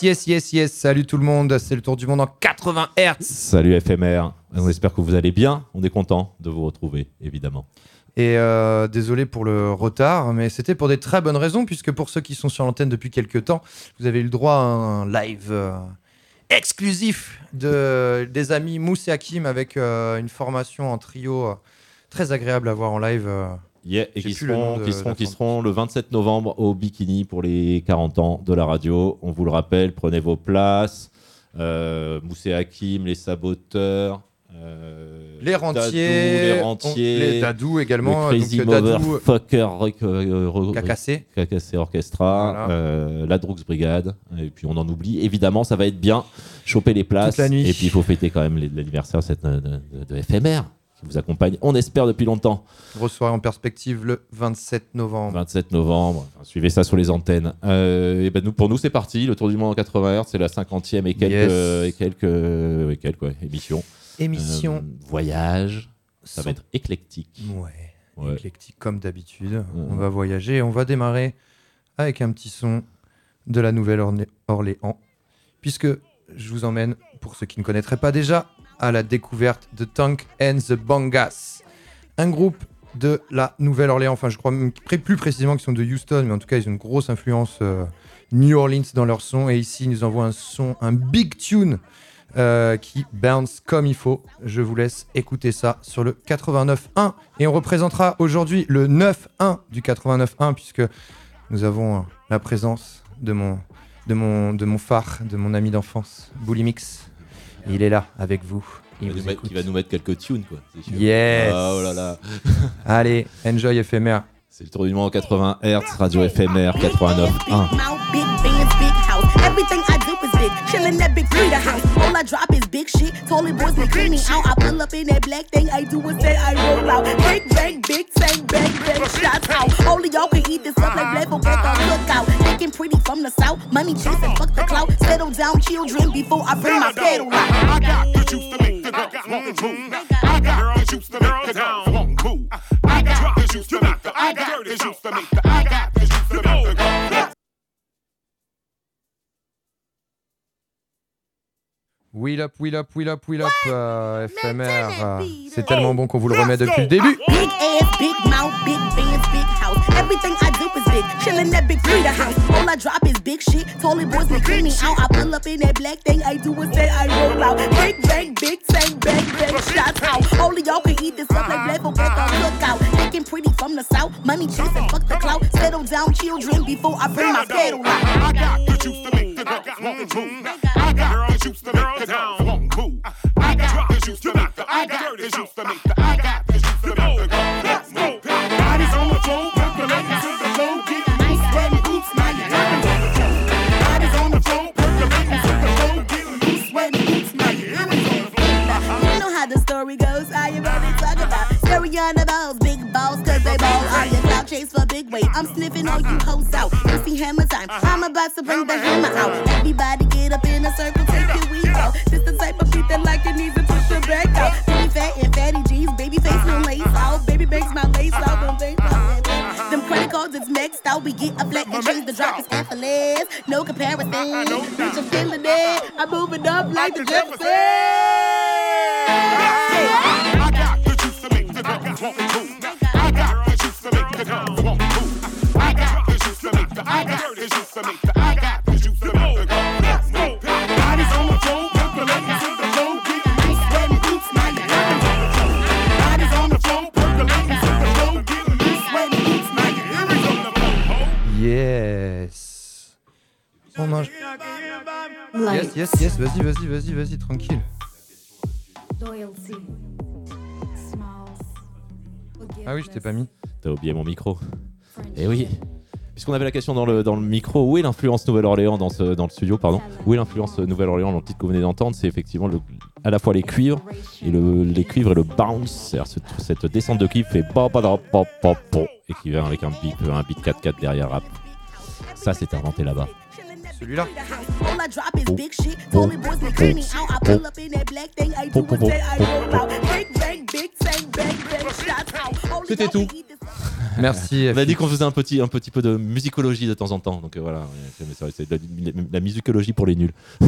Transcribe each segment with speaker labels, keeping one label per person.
Speaker 1: Yes, yes, yes. Salut tout le monde. C'est le tour du monde en 80 Hz.
Speaker 2: Salut FMR, on espère que vous allez bien. On est content de vous retrouver, évidemment.
Speaker 1: Et euh, désolé pour le retard, mais c'était pour des très bonnes raisons, puisque pour ceux qui sont sur l'antenne depuis quelques temps, vous avez eu le droit à un live euh, exclusif de, des amis Mousse et Hakim avec euh, une formation en trio très agréable à voir en live.
Speaker 2: Yeah, et qui seront, qui, seront, qui seront le 27 novembre au Bikini pour les 40 ans de la radio. On vous le rappelle, prenez vos places. Euh, Moussé Hakim, les saboteurs. euh,
Speaker 1: Les rentiers,
Speaker 2: Dadou, les
Speaker 1: on-
Speaker 2: rentiers,
Speaker 1: les Dadou également.
Speaker 2: le Crazy Motherfucker euh,
Speaker 1: Cacassé.
Speaker 2: Cacassé Orchestra,
Speaker 1: Voilà.
Speaker 2: euh, la Drux Brigade, et puis on en oublie. Évidemment, ça va être bien. Choper les places.
Speaker 1: Toute la nuit.
Speaker 2: Et puis il faut fêter quand même l'anniversaire de, de, de FMR qui vous accompagne, on espère, depuis longtemps.
Speaker 1: Grosse soirée en perspective le 27 novembre.
Speaker 2: 27 novembre. Enfin, suivez ça sur les antennes. Euh, et ben nous, pour nous, c'est parti. Le Tour du monde en 80 Hz, c'est la 50e et quelques,
Speaker 1: Yes.
Speaker 2: et quelques, et quelques ouais, émissions.
Speaker 1: Émission.
Speaker 2: Euh, voyage. Ça va être éclectique.
Speaker 1: Ouais.
Speaker 2: Ouais.
Speaker 1: éclectique comme d'habitude.
Speaker 2: Ouais.
Speaker 1: On va voyager et on va démarrer avec un petit son de la Nouvelle-Orléans, puisque je vous emmène, pour ceux qui ne connaîtraient pas déjà, à la découverte de Tank and the Bangas, un groupe de la Nouvelle-Orléans, enfin je crois plus précisément qu'ils sont de Houston, mais en tout cas ils ont une grosse influence euh, New Orleans dans leur son, et ici ils nous envoient un son, un big tune euh, qui bounce comme il faut. Je vous laisse écouter ça sur le 89.1 et on représentera aujourd'hui le 9.1 du 89.1 puisque nous avons euh, la présence de mon, de mon, de mon phare, de mon ami d'enfance, Bullimix. Il est là avec vous.
Speaker 2: Il
Speaker 1: Il
Speaker 2: va, nous mettre,
Speaker 1: écoute.
Speaker 2: il va nous mettre quelques tunes, quoi. sûr.
Speaker 1: Yes.
Speaker 2: Ah, oh là là.
Speaker 1: Allez, enjoy éphémère.
Speaker 2: C'est le tour du monde en 80 Hz, radio FMR 89.1.
Speaker 3: Do is big. Chillin' that big freedom house. All I drop is big shit. Toilet boys be cleaning out. I pull up in that black thing. I do what say I roll out. Big bang, big bang, bang, bang. Shots out. Only y'all can eat this up like black folk at the lookout. Looking pretty from the south. Money chasing, fuck the clout. Settle down, children, before I bring my pedal out.
Speaker 4: I got the juice to make the girls want to move. I got the juice to make the girls want to move. I got the juice to make the I got the juice to make the I got
Speaker 1: Wheel up, wheel up, wheel up, wheel up, euh, éphémère. euh, C'est tellement bon qu'on vous le remet depuis le début.
Speaker 3: Big ass, big mouth, big bands, big house. Everything I do is big. Chillin' that big freedom house. All I drop is big shit. Toilet boys be cleaning out. I pull up in that black thing. I do is say I roll out. Big bang, big bang, bang, bang. Shots out. Only y'all can eat this up like folk at the lookout. Looking pretty from the south. Money chasing, fuck the clout. Settle down, children, before I bring my pedal out.
Speaker 4: I got the juice to make the girls want to move. I got the juice to make the girls want to move. I got the juice to make the I got the juice to make the I got the juice to make the The the the the the the.
Speaker 3: You know how the story goes. I am only talk about Stereo on the balls, big balls, cause they ball on your cloud chase for big weight. I'm sniffing all you hoes out. See hammer time. I'm about to bring the hammer out. Everybody get up in a circle, take your weed out. This the type of beat that like it needs to push your back out. Baby fat and fatty jeans, baby face no lace out. Baby banks my lace out. flexed out, we get a flex and change the drop is effortless. No comparison. Bitch, I'm feeling it. I'm moving up like the Jeffersons.
Speaker 1: I got the juice to make the girls want to. I got the juice to make the girls want to. I got the juice to make the I got the juice to make the
Speaker 5: Yes. On en- Yes, yes, yes, vas-y, vas-y, vas-y, vas-y, tranquille. Ah oui, je t'ai pas mis.
Speaker 2: T'as oublié mon micro. Eh oui. Puisqu'on avait la question dans le, dans le micro, où est l'influence Nouvelle-Orléans dans, ce, dans le studio pardon Où est l'influence Nouvelle-Orléans dans le titre que vous venez d'entendre C'est effectivement le- à la fois les cuivres et le, les cuivres et le bounce, ce- cette descente de cuivre fait da pa pa pa et qui vient avec un beat, un beat 4-4 derrière rap. Ça, c'est inventé là-bas.
Speaker 5: Celui-là
Speaker 2: C'était tout.
Speaker 5: Merci.
Speaker 2: On a dit qu'on faisait un petit, un petit peu de musicologie de temps en temps, donc euh, voilà, c'est- la, la musicologie pour les nuls.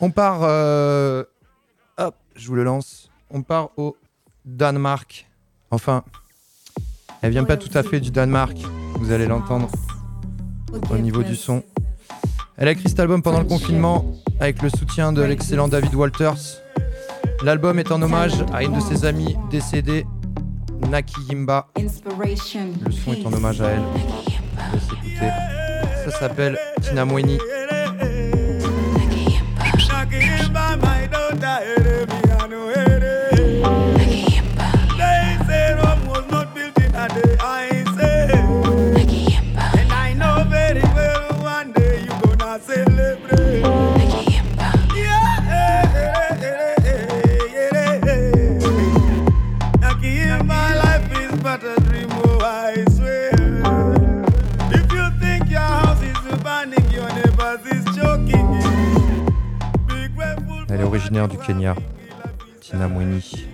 Speaker 5: On part. euh, Hop, je vous le lance. On part au Danemark. Enfin, elle vient pas tout à fait du Danemark. Vous allez l'entendre au niveau du son. Elle a écrit cet album pendant le confinement avec le soutien de l'excellent David Walters. L'album est en hommage à une de ses amies décédée, Naki Yimba. Le son est en hommage à elle. Ça s'appelle Tina Mweni. Tina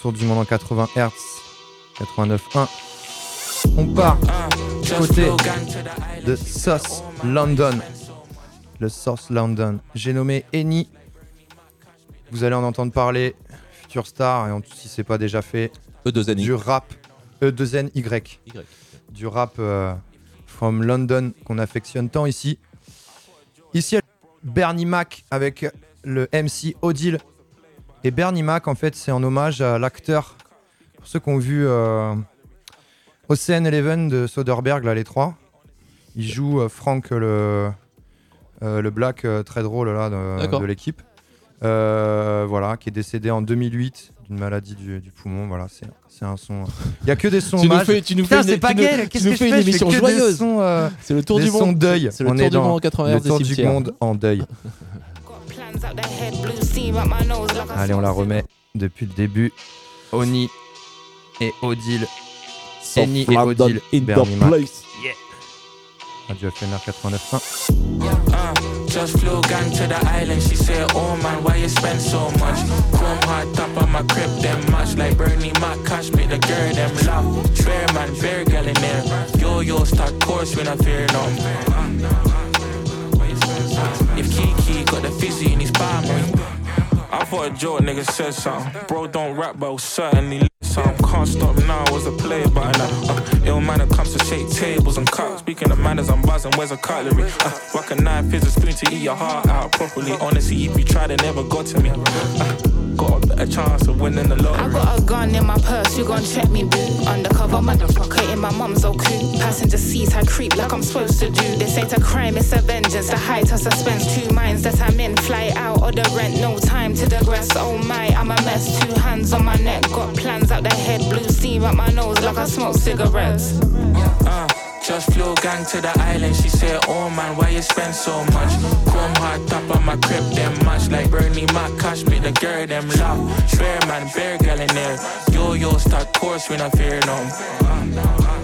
Speaker 5: tour du monde en 80 Hz, 89.1. On part du côté
Speaker 1: de Sauce London. Le Sauce London. J'ai nommé Eni. Vous allez en entendre parler. Future Star, et en- si c'est pas déjà fait,
Speaker 2: E2N.
Speaker 1: du rap E2NY.
Speaker 2: Y.
Speaker 1: Du rap euh, from London qu'on affectionne tant ici. Ici, Bernie Mac avec le MC Odile. Et Bernie Mac, en fait, c'est en hommage à l'acteur. Pour ceux qui ont vu euh, Ocean Eleven de Soderbergh, là, les trois, il joue euh, Frank, le, euh, le black euh, très drôle là, de, l'équipe. Euh, voilà, qui est décédé en 2008 d'une maladie du, du poumon. Voilà, c'est c'est un son. Il y a que des sons
Speaker 2: Tu nous fais, tu nous
Speaker 1: Putain,
Speaker 2: fais une-
Speaker 1: c'est pas
Speaker 2: nous-
Speaker 1: gay, qu'est-ce
Speaker 2: nous
Speaker 1: que je
Speaker 2: fais une émission joyeuse. C'est le tour
Speaker 1: des
Speaker 2: du monde.
Speaker 1: deuil.
Speaker 2: C'est le
Speaker 1: On
Speaker 2: tour
Speaker 1: est
Speaker 2: du
Speaker 1: dans
Speaker 2: monde en 80
Speaker 1: le tour du monde en deuil. Allez, on la remet depuis le début. Oni et Odile. Eni et Odile.
Speaker 2: in the
Speaker 1: Bernie Mac.
Speaker 2: place.
Speaker 1: Radio FNR 89.1.
Speaker 6: Uh, just flew gang to the island. She said, Oh man, why you spend so much? Chrome hard top on my crib, them much like Bernie Mac. Cash me the girl, them love. Swear man, very girl in there. Yo yo, start course when I fear no. If Kiki got the fizzy in his palm, I thought a joke nigga said something. Bro don't rap, but was certainly something. Can't stop now, was a player, but now uh, ill manner comes to shake tables and cups. Speaking of manners, I'm buzzing. Where's a cutlery? Uh, rock a knife, here's a spoon to eat your heart out properly. Honestly, if you tried, it never got to me. Uh, got a better chance of winning the
Speaker 7: I got a gun in my purse, you gon' check me, boo. Undercover motherfucker in my mum's old coupe. Passenger seats, I creep like I'm supposed to do. This ain't a crime, it's a vengeance. The height of suspense, two minds that I'm in. Fly out or the rent, no time to digress. Oh my, I'm a mess. Two hands on my neck, got plans out the head. Blue steam up my nose like I smoke cigarettes.
Speaker 6: Uh, just flew gang to the island. She said, Oh man, why you spend so much? Chrome hard top on my crib, them much like Bernie Mac. Cash me the girl, them love. Swear man, bear girl in there. Yo yo, start course when I fear no.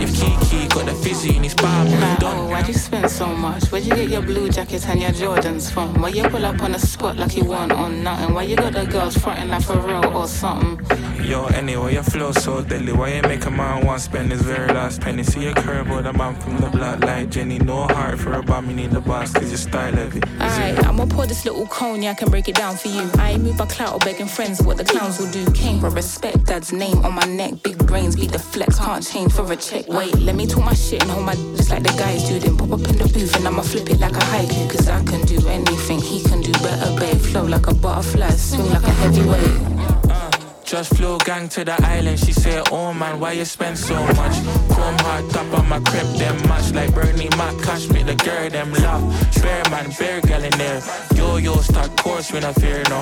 Speaker 6: If Kiki got the fizzy in his
Speaker 7: Like, oh, why'd you spend so much? Where'd you get your blue jacket and your Jordans from? Why you pull up on the spot like you want on nothing? Why you got the girls fronting like for real or something?
Speaker 6: Yo, anyway, your flow so deadly. Why you make a man want spend his very last penny? See a curve with a man from the block like Jenny. No heart for a bomb, you need the boss, cause your style heavy.
Speaker 7: Alright, I'ma pour this little cognac and break it down for you. I ain't move by clout or begging friends what the clowns will do. Came for respect, dad's name on my neck. Big brains beat the flex, can't change for a check. Wait, let me talk my shit and hold my just like the guys do. Then pop up in the booth and I'ma flip it like a haiku. Cause I can do anything, he can do better, babe. Flow like a butterfly, swing like a heavyweight.
Speaker 6: Uh, just flew gang to the island. She said, Oh man, why you spend so much? Chrome hard top on my crib, them much like Bernie Mac. Cash me the girl, them love. Swear man, bear girl in there. Yo yo, start course when I fear no.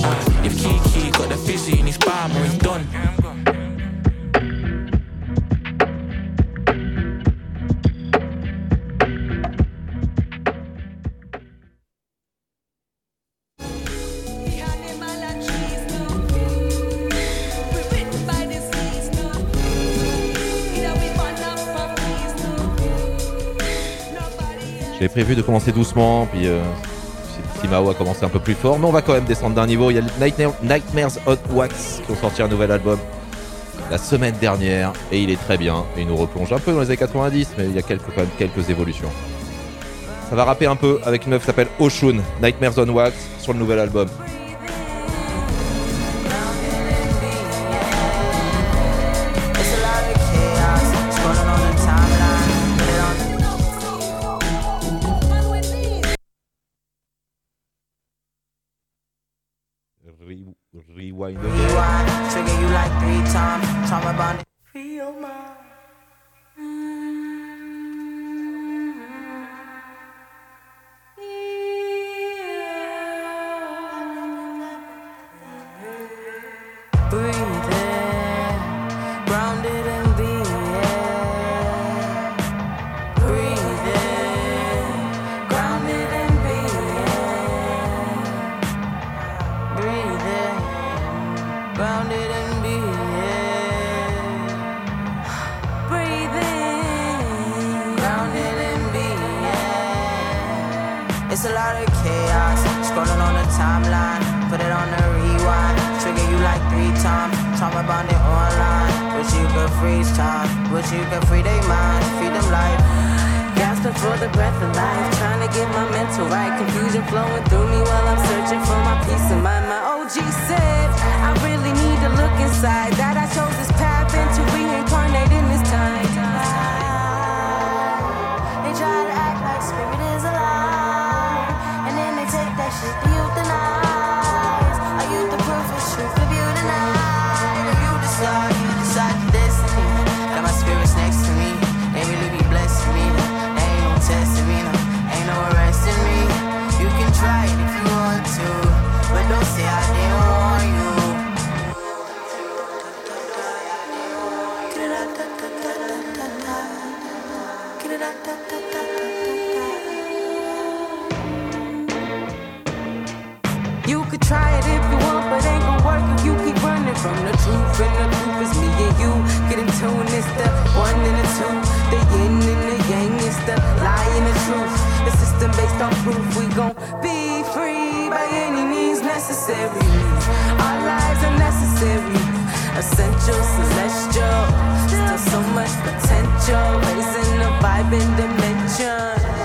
Speaker 6: Uh, if Kiki got the fizzy in his palm, we done.
Speaker 2: J'avais prévu de commencer doucement, puis euh, Timao a commencé un peu plus fort, mais on va quand même descendre d'un niveau. Il y a Nightmare- Nightmares Hot Wax qui ont sorti un nouvel album la semaine dernière, et il est très bien. Et il nous replonge un peu dans les années 90, mais il y a quelques, quand même quelques évolutions. Ça va rapper un peu avec une meuf qui s'appelle Oshun, Nightmares on Wax, sur le nouvel album. Rewind.
Speaker 8: rewind, trigger you like three times. Trauma bonded. It's a lot of chaos, scrolling on the timeline. Put it on the rewind, trigger you like three times. Trauma bonded online, wish you could
Speaker 9: freeze time. But you can free their mind, feed them life.
Speaker 10: Gasping for the breath of life, trying to get my mental right. Confusion flowing through me while I'm searching for my peace of mind. My OG said, I really need to look inside. That I chose this path and to
Speaker 11: the
Speaker 10: one and the two. The yin and the yang, it's the lie and the truth. The system based on proof. We gon' be free by any means necessary. Our lives are necessary. Essential, celestial. Still so much potential. Raising the vibe in dimensions.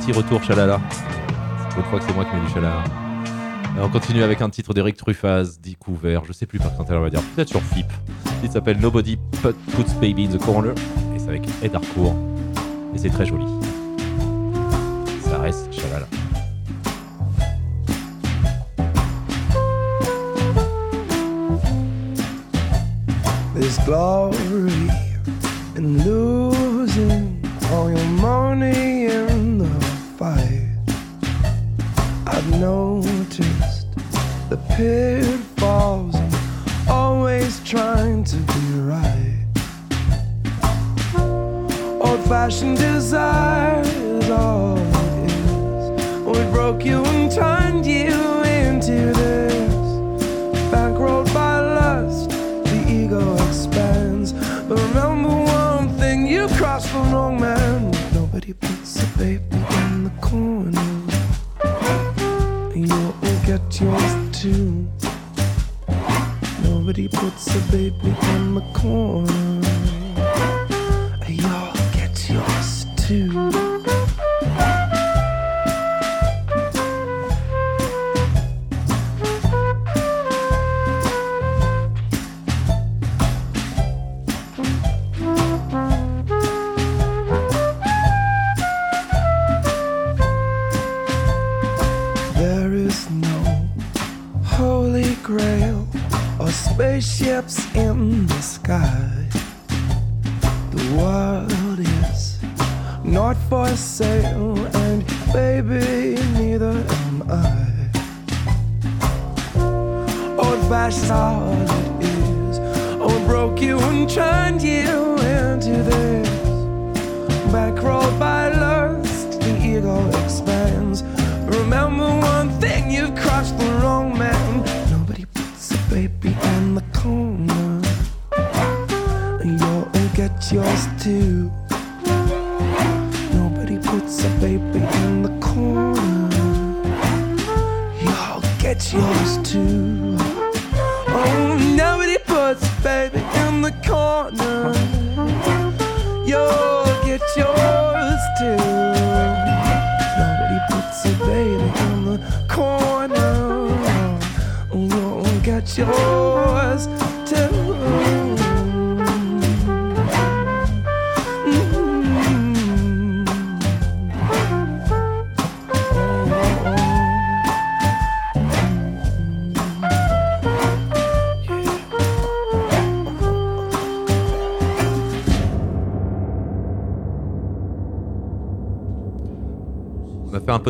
Speaker 12: Petit retour Chalala. Je crois que c'est moi qui mets du Chalala. On continue avec un titre d'Eric Truffaz, découvert, je sais plus par quand elle va dire, peut-être sur. Le titre s'appelle Nobody Put- Puts Baby in the Corner. Et c'est avec Ed Harcourt. Et c'est très joli.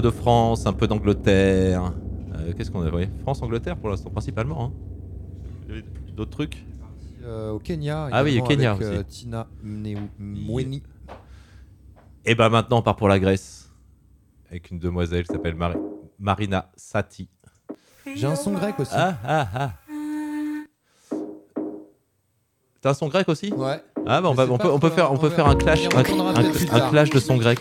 Speaker 2: Peu de France, un peu d'Angleterre. Euh, Qu'est-ce qu'on a ouais, France, Angleterre pour l'instant principalement. hein. Il y avait D'autres trucs?
Speaker 1: Euh, au Kenya.
Speaker 2: Ah oui, au Kenya
Speaker 1: avec, euh,
Speaker 2: aussi.
Speaker 1: Tina Mweni.
Speaker 2: Et ben maintenant on part pour la Grèce avec une demoiselle qui s'appelle Mari- Marina Sati.
Speaker 1: J'ai un son grec aussi.
Speaker 2: Ah ah ah. T'as un son grec aussi?
Speaker 1: Ouais.
Speaker 2: Ah bah on, va, peut, on peut
Speaker 1: trop-
Speaker 2: faire, on peut faire un clash, un, clash de son grec.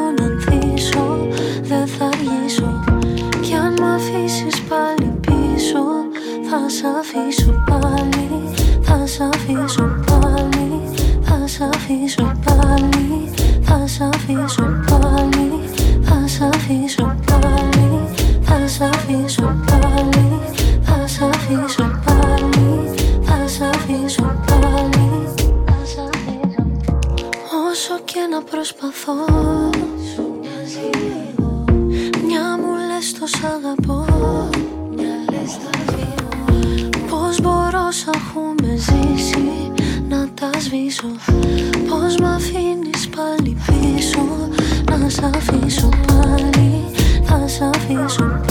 Speaker 13: θα αργήσω Κι αν μ' αφήσεις πάλι πίσω, θα σ' αφήσω πάλι. Θα σ' αφήσω πάλι, θα σ' αφήσω πάλι, θα σ' αφήσω πάλι, θα σ' αφήσω πάλι, θα σ' αφήσω πάλι, θα σ' αφήσω πάλι, θα σ' αφήσω πάλι, θα σ' αφήσω. Όσο και να προσπαθώ σ' αγαπώ Μια λες θα φύγω Πώς μπορώ σ' έχουμε ζήσει να τα σβήσω. Πώς μ' αφήνεις πάλι πίσω. Να σ' αφήσω πάλι. Θα σ' αφήσω πάλι,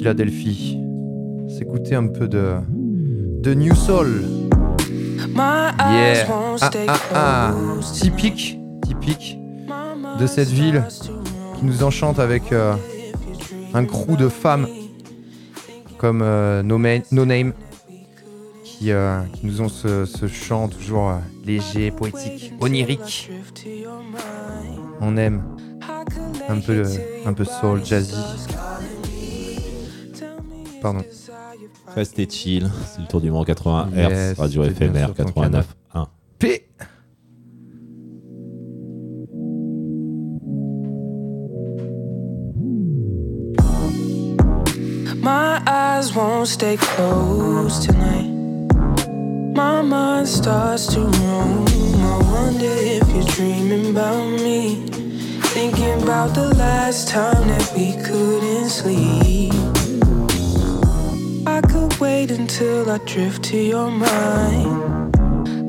Speaker 1: Philadelphie. S'écouter un peu de, de New Soul. Yeah. Ah, ah, ah. Typique, typique de cette ville qui nous enchante avec euh, un crew de femmes comme euh, no, Ma- No Name qui, euh, qui nous ont ce, ce chant toujours léger, poétique, onirique. On aime. un peu, un peu soul, jazzy. Pardon.
Speaker 2: Restez chill, c'est le tour du Mans 80
Speaker 1: Yes,
Speaker 2: Hz, radio éphémère
Speaker 1: sur ton
Speaker 2: 89 1.
Speaker 1: P.
Speaker 14: My eyes won't stay closed tonight. My mind starts to roam. I wonder if you're dreaming about me. Thinking about the last time that we couldn't sleep. I could wait until I drift to your mind.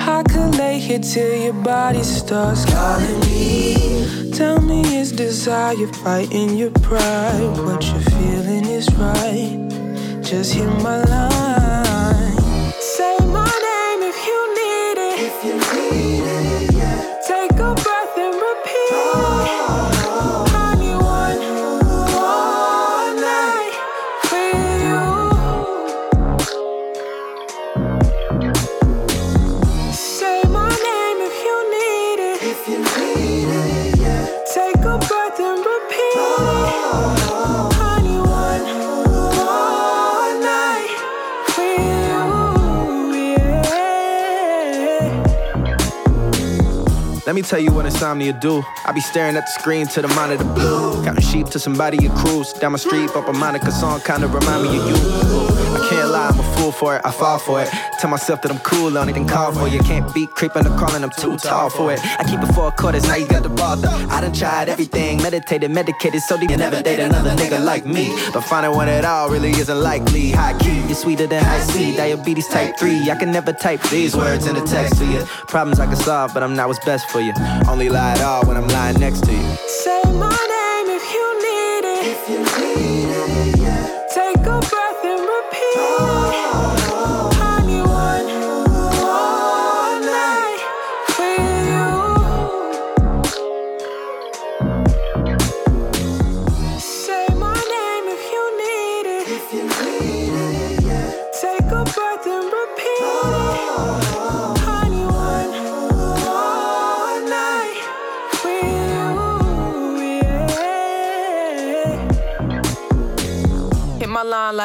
Speaker 14: I could lay here till your body starts calling me. Tell me, is desire fighting your pride? What you're feeling is right. Just hear my line.
Speaker 15: Let me tell you what insomnia do. I be staring at the screen to the monitor blue. Counting sheep to somebody you cruise. Down my street, up a Monica song, kinda remind me of you. I'm a fool for it, I fall for it. Tell myself that I'm cool, on it and call for you. Can't beat creeping or crawling, I'm too tall for it. I keep it four quarters, now you got the ball. I done tried everything, meditated, medicated, so deep, you never date another nigga like me. But finding one at all really isn't likely. High key, you're sweeter than high C. Diabetes type 3, I can never type these words in a text for you. Problems I can solve, but I'm not what's best for you. Only lie at all when I'm lying next to you.
Speaker 14: Say my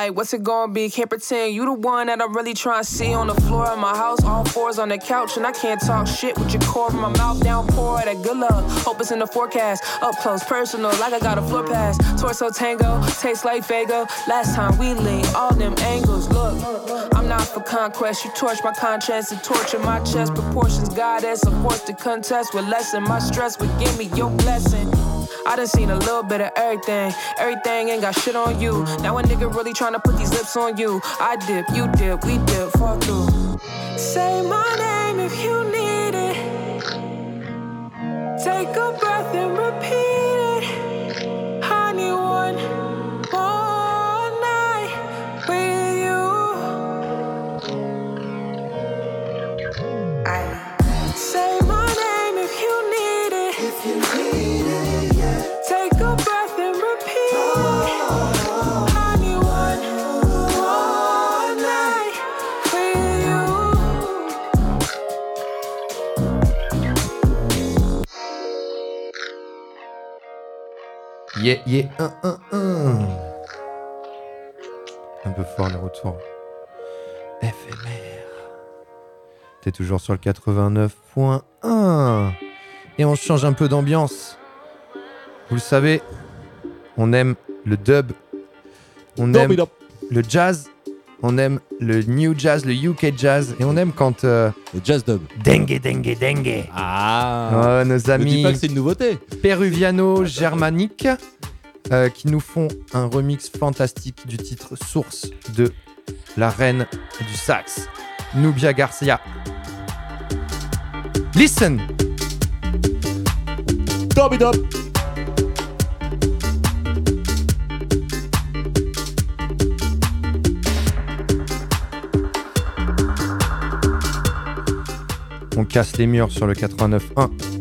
Speaker 14: like, what's it gonna be? Can't pretend you the one that I'm really trying to see on the floor of my house. All fours on the couch, and I can't talk shit with your core from my mouth down. Pour that good luck, Hope it's in the forecast. Up close, personal, like I got a floor pass. Torso tango, tastes like Fago. Last time we leaned, all them angles. Look, I'm not for conquest. You torch my conscience and torture my chest. Proportions, goddess, I'm forced to contest with lessen my stress. But give me your blessing. I done seen a little bit of everything. Everything ain't got shit on you. Now a nigga really tryna put these lips on you. I dip, you dip, we dip, fall through. Say my name if you need it. Take a breath and repeat it. Need one Yeah,
Speaker 1: yeah, un, un, un. Un peu fort le retour. Éphémère. T'es toujours sur le 89.1. Et on change un peu d'ambiance. Vous le savez, on aime le dub. On aime le jazz. On aime le new jazz, le UK jazz. Et on aime quand. euh,
Speaker 2: le jazz dub.
Speaker 1: Dengue, dengue, dengue.
Speaker 2: Ah
Speaker 1: Oh, nos
Speaker 2: Me dis
Speaker 1: amis
Speaker 2: pas que c'est une nouveauté.
Speaker 1: péruviano-germaniques euh, qui nous font un remix fantastique du titre Source de la reine du sax, Nubia Garcia. Listen!
Speaker 2: Dub it up.
Speaker 1: On casse les murs sur le 89.1.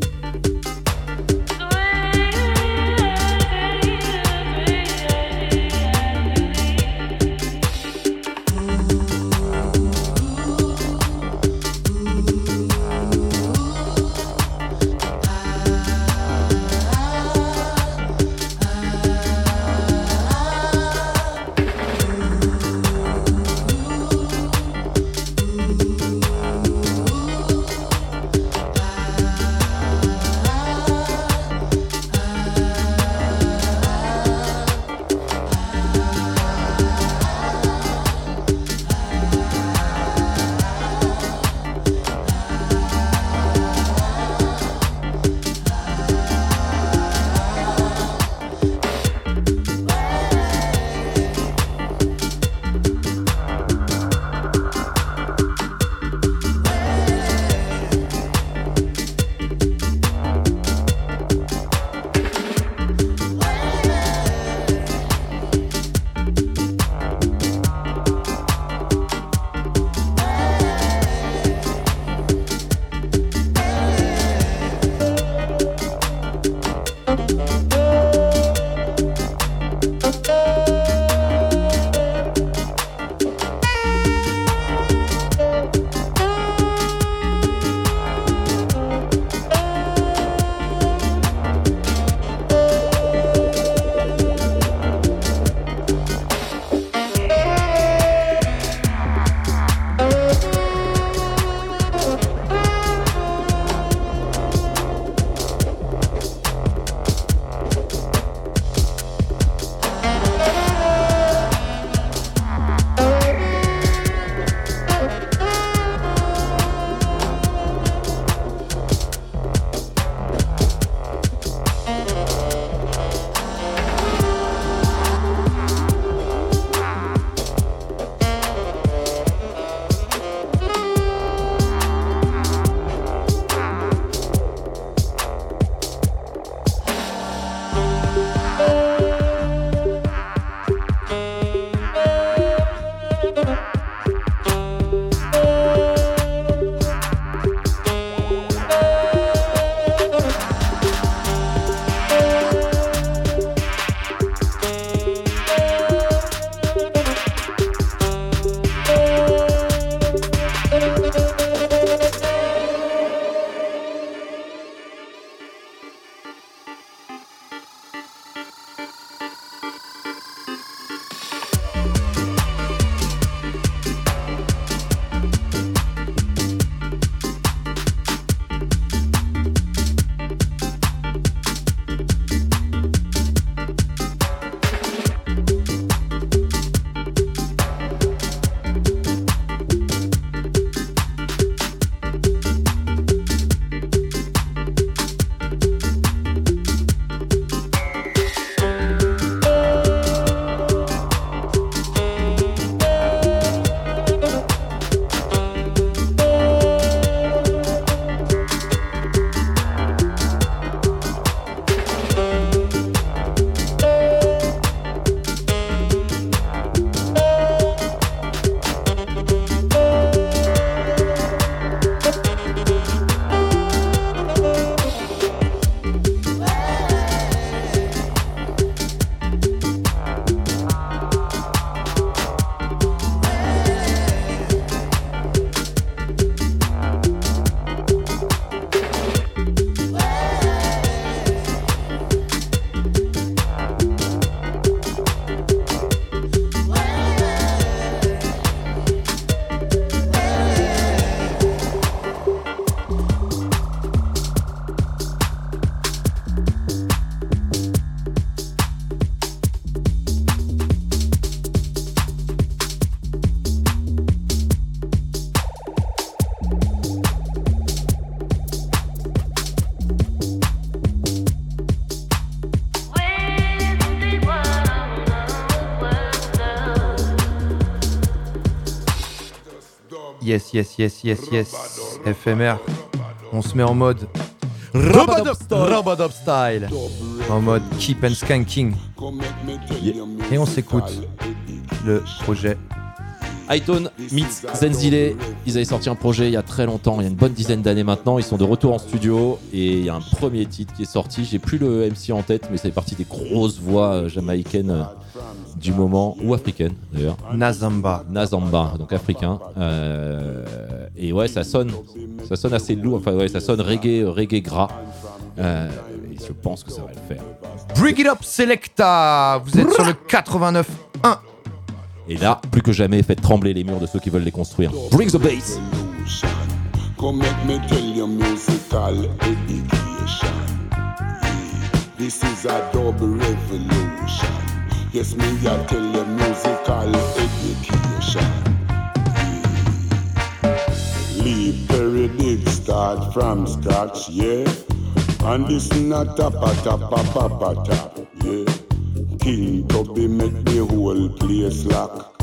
Speaker 1: Yes, yes, yes, yes, yes. FMR. On se met en mode
Speaker 2: Robodop style.
Speaker 1: Robodop style. En mode keep and skanking. Et on s'écoute le projet.
Speaker 2: Hytone meets Zenzile, ils avaient sorti un projet il y a très longtemps, il y a une bonne dizaine d'années maintenant. Ils sont de retour en studio et il y a un premier titre qui est sorti. J'ai plus le MC en tête, mais ça fait partie des grosses voix euh, jamaïcaines euh, du moment, ou africaines d'ailleurs.
Speaker 1: Nazamba.
Speaker 2: Nazamba, donc africain. Euh, et ouais, ça sonne, ça sonne assez lourd. Enfin ouais, ça sonne reggae, reggae gras. Euh, et je pense que ça va le faire.
Speaker 1: Bring it up, Selecta. Vous êtes sur le 89.1.
Speaker 2: Et là, plus que jamais, faites trembler les murs de ceux qui veulent les construire. Bring the bass.
Speaker 4: This is a double revolution. Yes, me I tell you musical education. Leave Perry did start from scratch, yeah. And this not a pata papa pata, yeah. King Tubby make the whole place lock.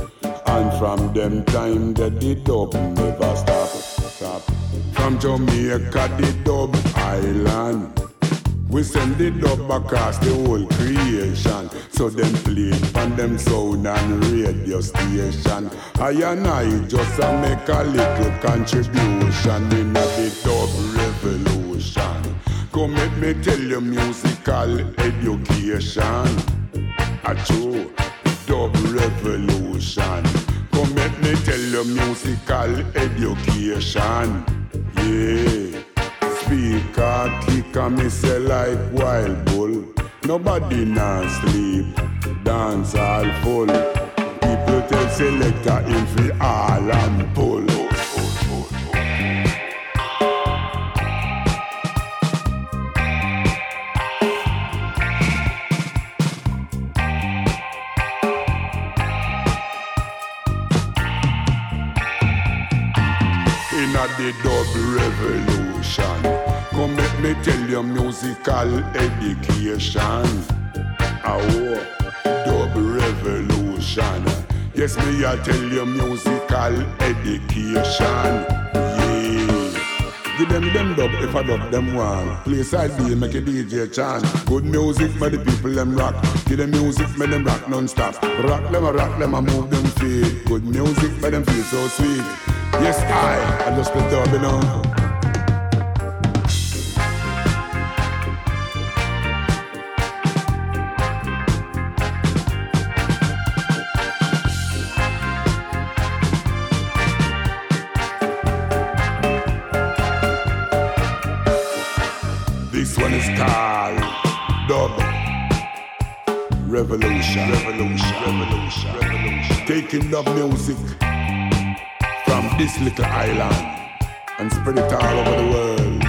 Speaker 4: And from them time that the dub never stop, stop. From Jamaica, the dub island. We send the dub across the whole creation. So them play on them sound and radio station. I and I just a make a little contribution in the dub revolution. Come let me tell you musical education. A true dub revolution. Come let me tell you musical education. Yeah. Speaker kick and me say like wild bull. Nobody now sleep. Dance all full. People tell selector in fi all and pull. The dub revolution. Come let me tell you musical education. Our dub revolution. Yes, me I tell you musical education. Yeah. Give them them dub if I dub them one. Play side B, make a DJ chant. Good music, make the people them rock. Give them music, make them rock non-stop. Rock them, a rock them, and move them feet. Good music, make them feel so sweet. Yes, I, I just the dub, you know. This one is called Dub Revolution. Revolution. Revolution. Revolution. Taking dub music this little island and spread it all over the world.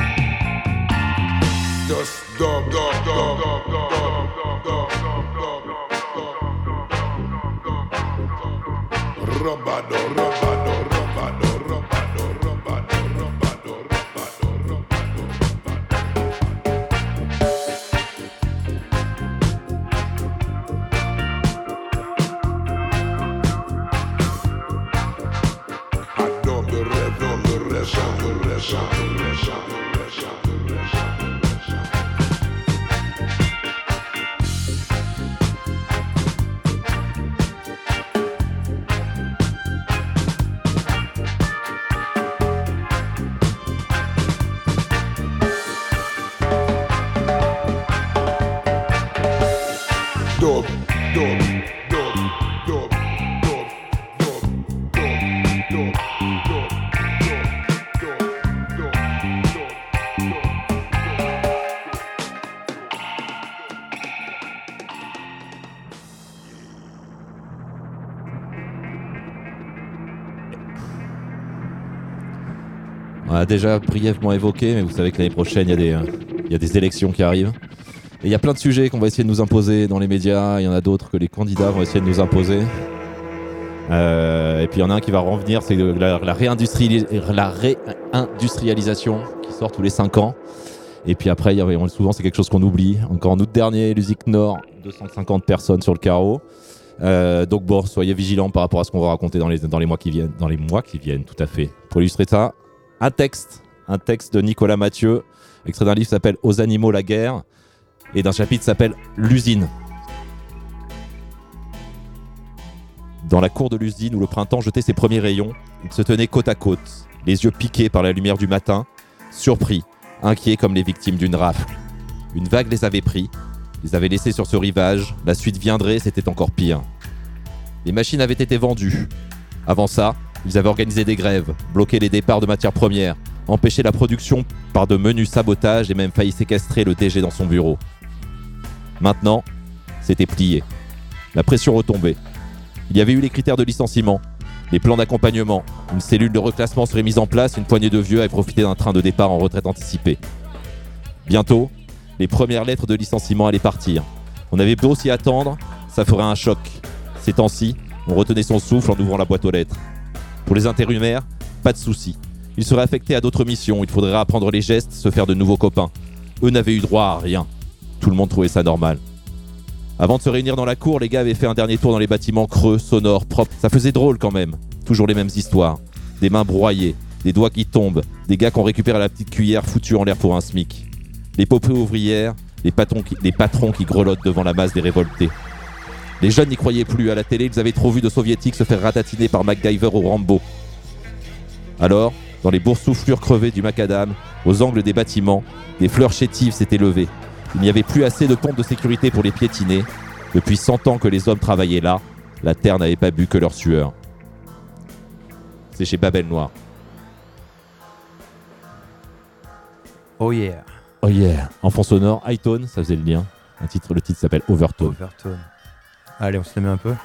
Speaker 4: Just dub, dub, dub, dub, dub, dub, dub, dub, dub. Robado, robado, robado, robado,
Speaker 2: déjà brièvement évoqué, mais vous savez que l'année prochaine, il y, euh, y a des élections qui arrivent. Et il y a plein de sujets qu'on va essayer de nous imposer dans les médias. Il y en a d'autres que les candidats vont essayer de nous imposer. Euh, et puis il y en a un qui va revenir, c'est la, réindustrialisation qui sort tous les 5 ans. Et puis après, souvent c'est quelque chose qu'on oublie. Encore en août dernier, l'USIC Nord, 250 personnes sur le carreau. Euh, donc bon, soyez vigilants par rapport à ce qu'on va raconter dans les mois qui viennent. Dans les mois qui viennent, tout à fait. Pour illustrer ça, un texte, un texte de Nicolas Mathieu, extrait d'un livre qui s'appelle Aux animaux la guerre, et d'un chapitre qui s'appelle L'usine. Dans la cour de l'usine où le printemps jetait ses premiers rayons, ils se tenaient côte à côte, les yeux piqués par la lumière du matin, surpris, inquiets comme les victimes d'une rafle. Une vague les avait pris, les avait laissés sur ce rivage, la suite viendrait, c'était encore pire. Les machines avaient été vendues. Avant ça, ils avaient organisé des grèves, bloqué les départs de matières premières, empêché la production par de menus sabotages et même failli séquestrer le DG dans son bureau. Maintenant, c'était plié. La pression retombait. Il y avait eu les critères de licenciement, les plans d'accompagnement, une cellule de reclassement serait mise en place, une poignée de vieux avaient profité d'un train de départ en retraite anticipée. Bientôt, les premières lettres de licenciement allaient partir. On avait beau s'y attendre, ça ferait un choc. Ces temps-ci, on retenait son souffle en ouvrant la boîte aux lettres. Pour les intérimaires, pas de souci. Ils seraient affectés à d'autres missions, il faudrait apprendre les gestes, se faire de nouveaux copains. Eux n'avaient eu droit à rien. Tout le monde trouvait ça normal. Avant de se réunir dans la cour, les gars avaient fait un dernier tour dans les bâtiments creux, sonores, propres. Ça faisait drôle quand même. Toujours les mêmes histoires. Des mains broyées, des doigts qui tombent, des gars qu'on récupère à la petite cuillère foutus en l'air pour un SMIC. Les paupées ouvrières, les les patrons qui grelottent devant la masse des révoltés. Les jeunes n'y croyaient plus. À la télé, ils avaient trop vu de soviétiques se faire ratatiner par MacGyver ou Rambo. Alors, dans les boursouflures crevées du macadam, aux angles des bâtiments, des fleurs chétives s'étaient levées. Il n'y avait plus assez de pompes de sécurité pour les piétiner. Depuis 100 ans que les hommes travaillaient là, la terre n'avait pas bu que leur sueur. C'est chez Babel Noir.
Speaker 1: Oh yeah.
Speaker 2: Oh yeah. En fond sonore, Hightone, ça faisait le lien. Un titre, le titre s'appelle Overtone.
Speaker 1: Overtone. Allez, on se le met un peu.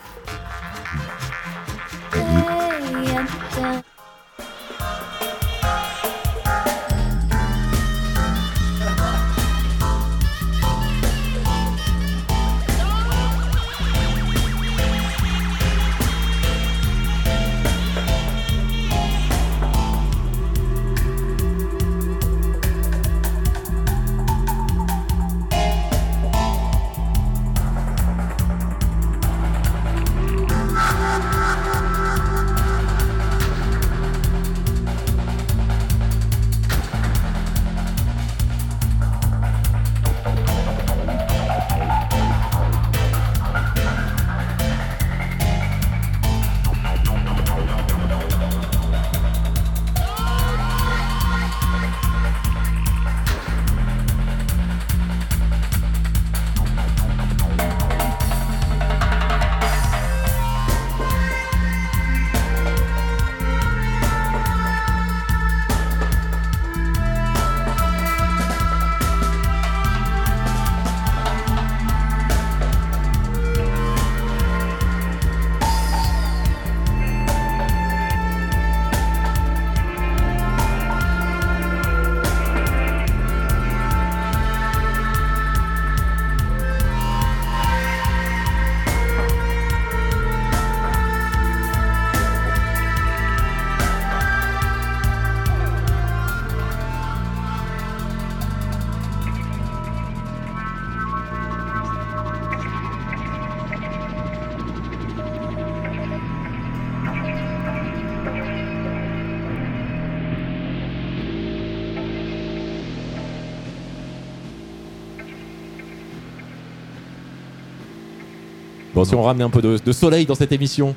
Speaker 2: Bon, si on ramenait un peu de, de soleil dans cette émission,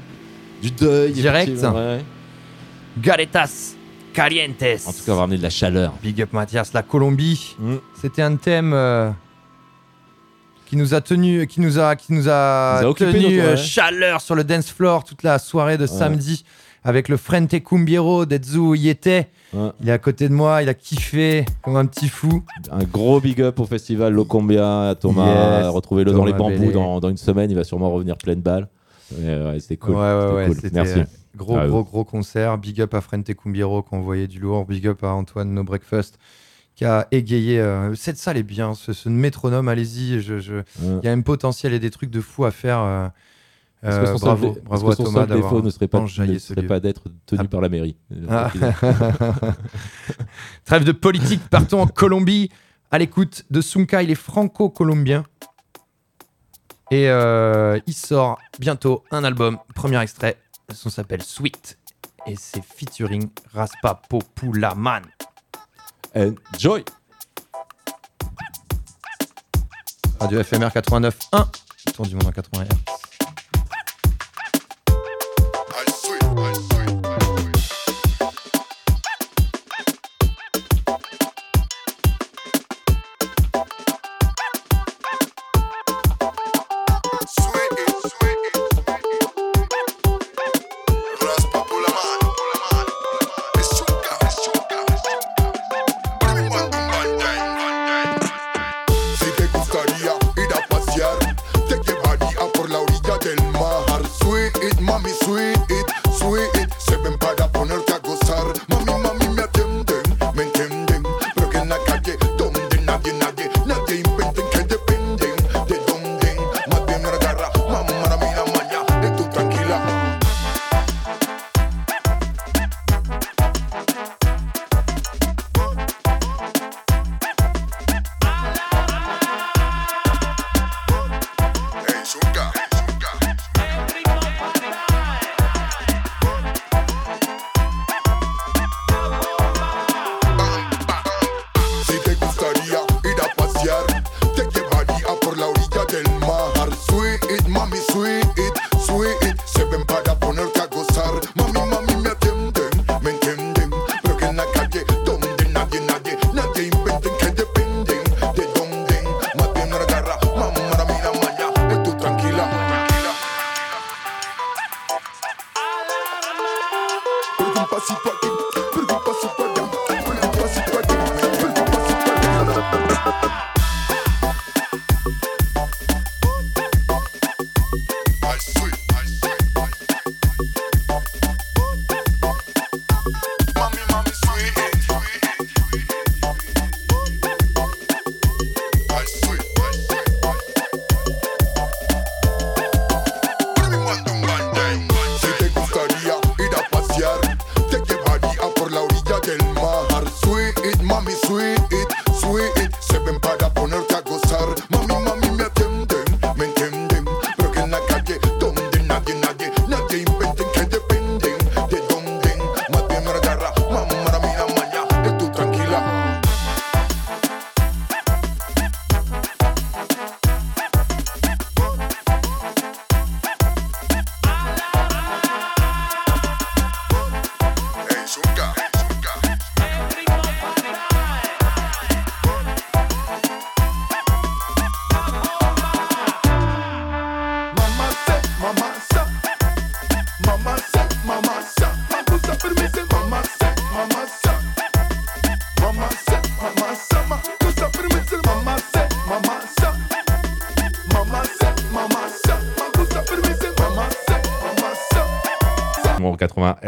Speaker 2: du deuil.
Speaker 1: Direct.
Speaker 2: ouais.
Speaker 1: Galetas Calientes.
Speaker 2: En tout cas, on va ramener de la chaleur.
Speaker 1: Big up Mathias, la Colombie.
Speaker 2: Mm.
Speaker 1: C'était un thème euh, qui nous a tenu, qui nous a, qui nous a,
Speaker 2: Nous a occupé
Speaker 1: tenu euh,
Speaker 2: ouais.
Speaker 1: chaleur sur le dance floor toute la soirée de samedi avec le Frente Cumbiero d'Edzu y était. Il est à côté de moi, il a kiffé comme un petit fou.
Speaker 2: Un gros big up au festival Locombia, à Thomas.
Speaker 1: Yes,
Speaker 2: Retrouvez-le dans les bambous dans, dans une semaine. Il va sûrement revenir pleine balle. Ouais, ouais, c'était cool.
Speaker 1: Ouais, ouais, ouais,
Speaker 2: cool. Merci.
Speaker 1: euh, gros,
Speaker 2: Ah,
Speaker 1: gros, gros concert. Big up à Frente Cumbiero qui a envoyé du lourd. Big up à Antoine No Breakfast qui a égayé. euh, Cette salle est bien, ce, ce métronome, allez-y. Je, je- Il y a un potentiel et des trucs de fou à faire. euh,
Speaker 2: Est-ce que
Speaker 1: euh,
Speaker 2: son seul
Speaker 1: bravo,
Speaker 2: dé-
Speaker 1: bravo
Speaker 2: que
Speaker 1: à
Speaker 2: son
Speaker 1: Thomas
Speaker 2: seul
Speaker 1: d'avoir
Speaker 2: défaut ne serait pas, ne serait d'être tenu par la mairie.
Speaker 1: Ah. Trêve de politique, partons en Colombie à l'écoute de Sunkai, les franco-colombiens.
Speaker 16: Et euh, il sort bientôt un album, premier extrait. Le son s'appelle Sweet. Et c'est featuring Raspa Populaman.
Speaker 2: Enjoy
Speaker 16: Radio FMR 89.1. Tour du monde en 80 Hz.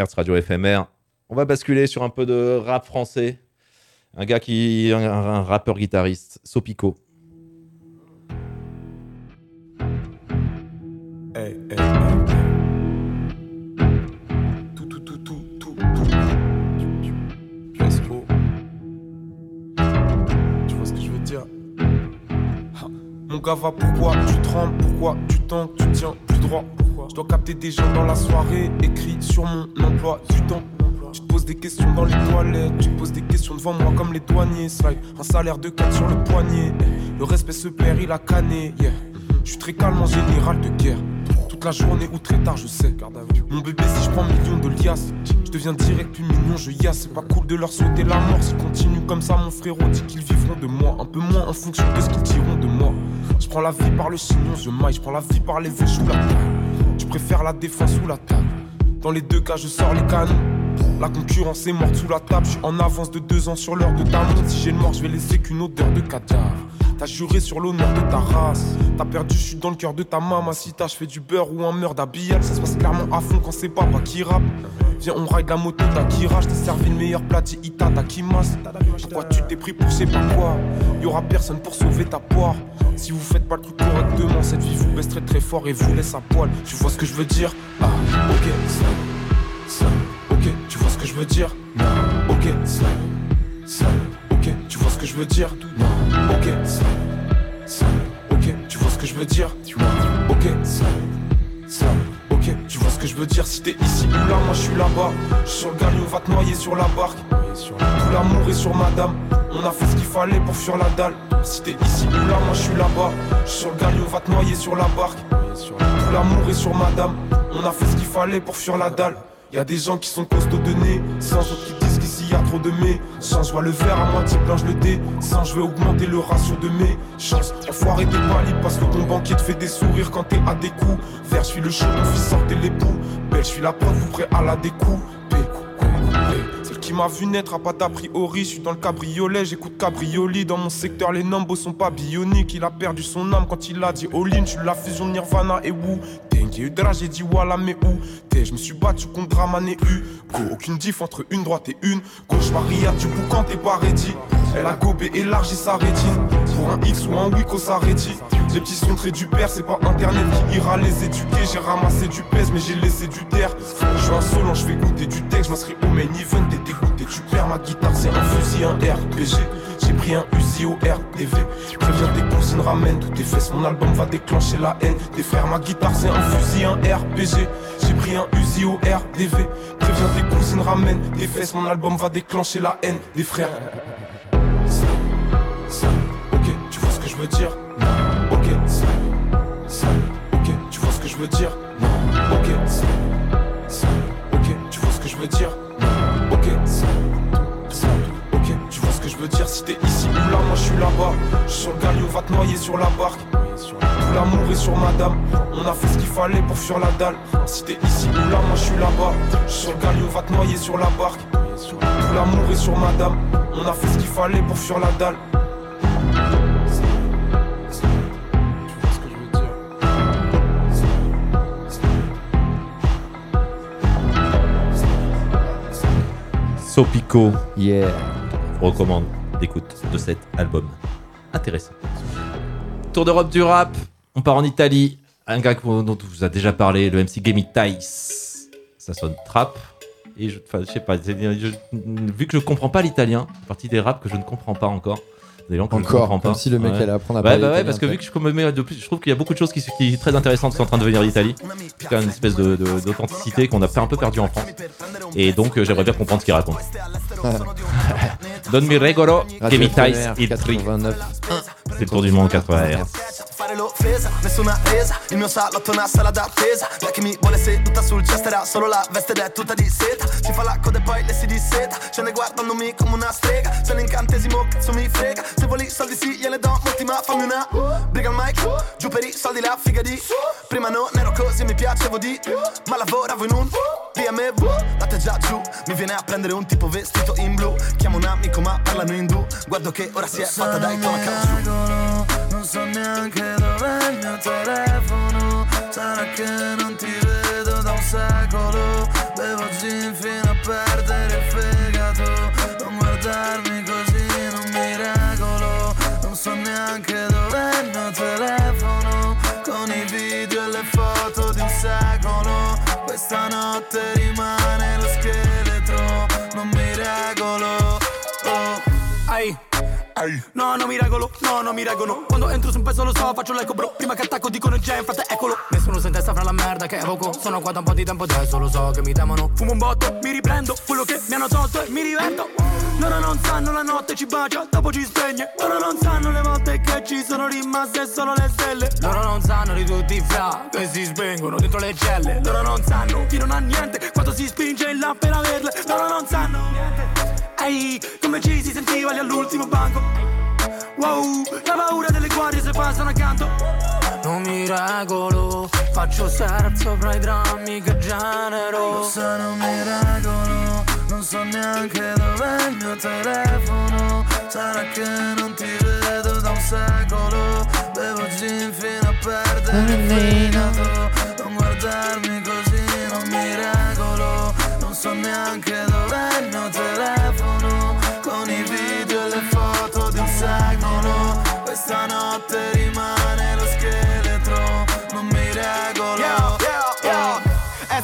Speaker 2: 80 Hz Radio FMR. On va basculer sur un peu de rap français. Un gars qui. Un rappeur guitariste, Sopico.
Speaker 17: Se perd, il a canné. Yeah. Je suis très calme en général de guerre. Toute la journée ou très tard, je sais. Mon bébé, si je prends millions de liasses, je deviens direct plus mignon, je yasse. C'est pas cool de leur souhaiter la mort. S'ils continuent comme ça, mon frérot dit qu'ils vivront de moi. Un peu moins en fonction de ce qu'ils diront de moi. Je prends la vie par le chignon, je maille. Je prends la vie par les échoues, la table. Je préfère la défense ou la table. Dans les deux cas, je sors les canons. La concurrence est morte sous la table. Je suis en avance de deux ans sur l'heure de ta. Si j'ai le mort, je vais laisser qu'une odeur de cadavre. T'as juré sur l'honneur de ta race. T'as perdu, je suis dans le cœur de ta mamacita. Je fais du beurre ou un meurtre d'habillage. Ça se passe clairement à fond quand c'est papa qui rappe. Viens, on ride la moto d'Akira. Je t'ai servi le meilleur plat d'Ita d'Akimas. Pourquoi tu t'es pris pour sais pas quoi? Y'aura personne pour sauver ta poire. Si vous faites pas le truc correctement, cette vie vous baisse très très fort et vous laisse à poil. Tu vois ce que je veux dire? Ah, ok, ça, ça, ok, tu vois ce que je veux dire? Non, ok, ça, je veux dire. Ok, ok, tu vois ce que je veux dire. Ok, ok, tu vois ce que je veux dire. Si t'es ici ou là, moi je suis là-bas. Je sur le galion, va te noyer sur la barque. Tout l'amour est sur madame. On a fait ce qu'il fallait pour fuir la dalle. Si t'es ici ou là, moi je suis là-bas. Je sur le galion, va te noyer sur la barque. Tout l'amour est sur madame. On a fait ce qu'il fallait pour fuir la dalle. Y a des gens qui sont costauds de nez, sans autres qui de. Sans je vois le verre à moitié plein, le dé. Sans je vais augmenter le ratio de mes chances. Enfoiré des paliers parce que ton banquier te fait des sourires quand t'es à des coups. Vert, suis le chaud, mon fils sortez l'époux. Belle, je suis la preuve, vous prêt à la découpe. Qui m'a vu naître a pas d'a priori. Je suis dans le cabriolet, j'écoute cabrioli. Dans mon secteur, les nombres sont pas bioniques. Il a perdu son âme quand il a dit all-in. Je la fusion Nirvana et Wu. T'es eu drap, j'ai dit voilà, mais où? T'es Je me suis battu contre Draman et U. Go, aucune diff entre une droite et une gauche. Maria, du boucan, t'es pas ready. Elle a gobé élargi sa rétine. Pour un X ou un Wiko, ça rédit. Les petits sont très du père, c'est pas internet qui ira les éduquer. J'ai ramassé du pèse, mais j'ai laissé du terre. Je suis insolent, je fais goûter du texte, je m'inscris au main event, t'es dégoûté. Tu perds ma guitare, c'est un fusil, un RPG. J'ai pris un Uzi au RDV. Préviens tes cousines, ramène toutes tes fesses. Mon album va déclencher la haine. Des frères, ma guitare, c'est un fusil, un RPG. J'ai pris un Uzi au RDV. Préviens tes cousines, ramène tes fesses. Mon album va déclencher la haine. Des frères. Veux dire. Ok, ça, ça, ok, tu vois ce que je veux dire. Ok, ça, ça, ok, tu vois ce que je veux dire. Ok, ça, ça, ok, tu vois ce que je veux dire. Si t'es ici ou là, moi je suis là-bas. Je suis sur le galion, va te noyer sur la barque. Tout l'amour est sur madame. On a fait ce qu'il fallait pour fuir la dalle. Si t'es ici ou là, moi je suis là-bas. Je suis sur le galion, va te noyer sur la barque. Tout l'amour est sur madame. On a fait ce qu'il fallait pour fuir la dalle
Speaker 2: Sopico, yeah. Je vous recommande d'écoute de cet album. Intéressant. Tour d'Europe du rap. On part en Italie. Un gars dont on vous a déjà parlé, le MC Gamey Tice. Ça sonne trap. Et je, je sais pas, je- vu que je comprends pas l'italien, c'est partie des raps que je ne comprends pas encore. Des gens que je ne
Speaker 1: Encore,
Speaker 2: comprends pas.
Speaker 1: comme si le mec allait apprendre à
Speaker 2: ouais,
Speaker 1: parler
Speaker 2: bah ouais, parce que vu que je, me de plus, je trouve qu'il y a beaucoup de choses qui, qui sont très intéressantes qui sont en train de venir d'Italie. C'est quand même une espèce de- de- d'authenticité qu'on a un peu perdu en France. Et donc euh, j'aimerais bien comprendre ce qu'il raconte. Don mi regolo che mi il tri.
Speaker 1: 89.
Speaker 2: C'est le tour du monde 80 Hz.
Speaker 18: Fare l'offesa, nessuna resa Il mio salotto è una sala d'attesa. La che mi vuole seduta sul chest era solo la veste ed è tutta di seta. Si fa la coda e poi le si disseta. Scende guardandomi come una strega. Se l'incantesimo cazzo mi frega. Se voli soldi sì gliene do molti ma fammi una Briga al mic, giù per i soldi la figa di Prima non ero così mi piacevo di Ma lavoravo in un BMW Latte già giù, mi viene a prendere un tipo vestito in blu. Chiamo un amico ma parlano indù Guardo che ora si è fatta dai tonaca giù
Speaker 19: Non so neanche dov'è il mio telefono. Sarà che non ti vedo da un secolo. Bevo gin fino a perdere il fegato. Non guardarmi così non mi regolo. Non so neanche dov'è il mio telefono. Con i video e le foto di un secolo. Questa notte
Speaker 20: No, no mi regolo, no, no mi regolo. Quando entro su un pezzo lo so, faccio l'eco bro. Prima che attacco dicono già, infatti eccolo. Nessuno si testa fra la merda che evoco. Sono qua da un po' di tempo adesso, lo so che mi temono. Fumo un botto, mi riprendo. Quello che mi hanno tolto e mi diverto Loro non sanno la notte ci bacia, dopo ci spegne. Loro non sanno le volte che ci sono rimaste solo le stelle. Loro non sanno di tutti i fra che si spengono dentro le celle. Loro non sanno chi non ha niente quando si spinge in là per averle. Loro non sanno niente Ehi, come ci si sentiva lì all'ultimo banco? Wow, la paura delle guardie se passano accanto. Non mi regolo, faccio surf sopra i drammi che genero.
Speaker 19: Se non mi regolo, non so neanche dov'è il mio telefono. Sarà che non ti vedo da un secolo. Bevo gin fino a perdere il fegato Non guardarmi così non mi regolo. Non so neanche dov'è il mio telefono
Speaker 18: te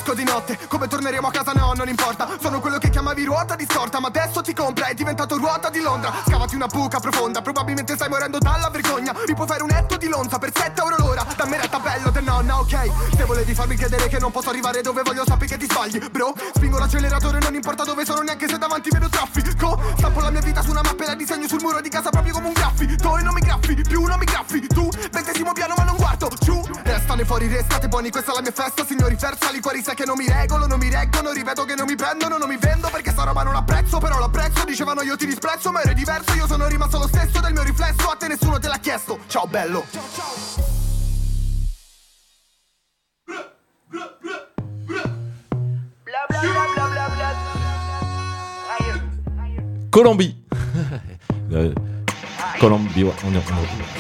Speaker 18: esco di notte. Come torneremo a casa? No, non importa. Sono quello che chiamavi ruota di scorta Ma adesso ti compra, è diventato ruota di Londra. Scavati una buca profonda. Probabilmente stai morendo dalla vergogna. Mi puoi fare un etto di lonza per 7 euro l'ora. Dammi retta bello del nonna, ok. Se volevi farmi credere che non posso arrivare dove voglio sappi che ti sbagli Bro, spingo l'acceleratore non importa dove sono Neanche se davanti vedo traffico. Stampo la mia vita su una mappa e la disegno sul muro di casa proprio come un graffito E non mi graffi, più non mi graffi. Tu, ventesimo piano ma non guardo giù. Restane fuori, restate buoni, questa è la mia festa Signori versali, cuori sai che non mi regolo Non mi reggono, ripeto che non mi prendono Non mi vendo perché sta roba non l'apprezzo Però l'apprezzo, dicevano io ti disprezzo Ma ero diverso, io sono rimasto lo stesso Del mio riflesso, a te nessuno te l'ha chiesto Ciao bello
Speaker 2: Colombie. Euh, Colombie,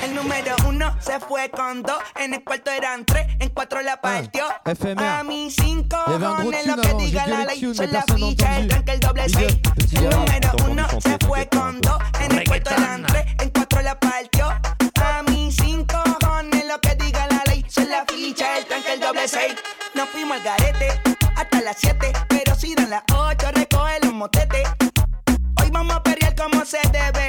Speaker 21: El número uno se fue con dos, en el cuarto eran tres, en cuatro la partió.
Speaker 22: FMR.
Speaker 21: A mí cinco, con lo que diga la ley,
Speaker 22: mais
Speaker 21: la ficha, el tranque, el doble seis. El número uno se fue con dos, en el cuarto eran tres, en cuatro la partió. A mí cinco, con lo que diga la ley, soy la ficha, el tranque, el doble seis. Nos fuimos al garete, hasta las siete, pero si dan las ocho, recoge los motetes. Hoy vamos a perrear como se debe.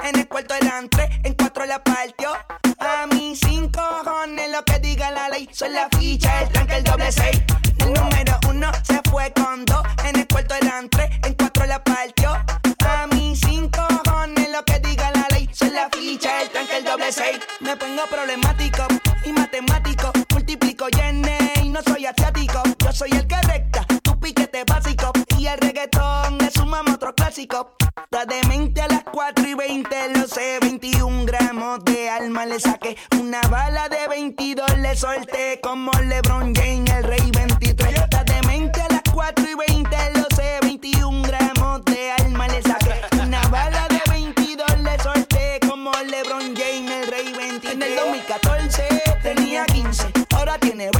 Speaker 21: en el cuarto eran tres, en cuatro la partió. A mí cinco cojones lo que diga la ley. Soy la ficha, el tranque, el doble seis. El número uno se fue con dos, en el cuarto eran tres, en cuatro la partió. A mí cinco cojones lo que diga la ley. Soy la ficha, el tranque, el doble seis. Me pongo problemático y matemático. Multiplico yenes y no soy asiático. Yo soy el que recta, tu piquete básico. Y el reggaetón le sumamos otro clásico. Está demente a las 4 y 20, lo sé. 21 gramos de alma le saqué. Una bala de 22 le solté. Como LeBron James, el rey 23. Está demente a las 4 y 20, lo sé. 21 gramos de alma le saqué. Una bala de 22 le solté. Como LeBron James, el rey 23. En el 2014 tenía 15, ahora tiene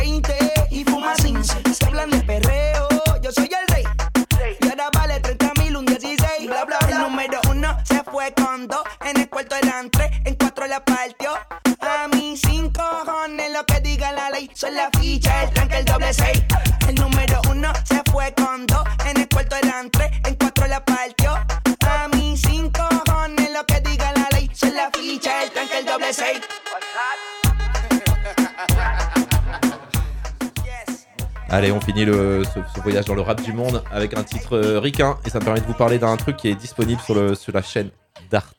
Speaker 2: Allez, on finit le, ce, voyage dans le rap du monde avec un titre euh, ricain. Et ça me permet de vous parler d'un truc qui est disponible sur, sur la chaîne d'Arte.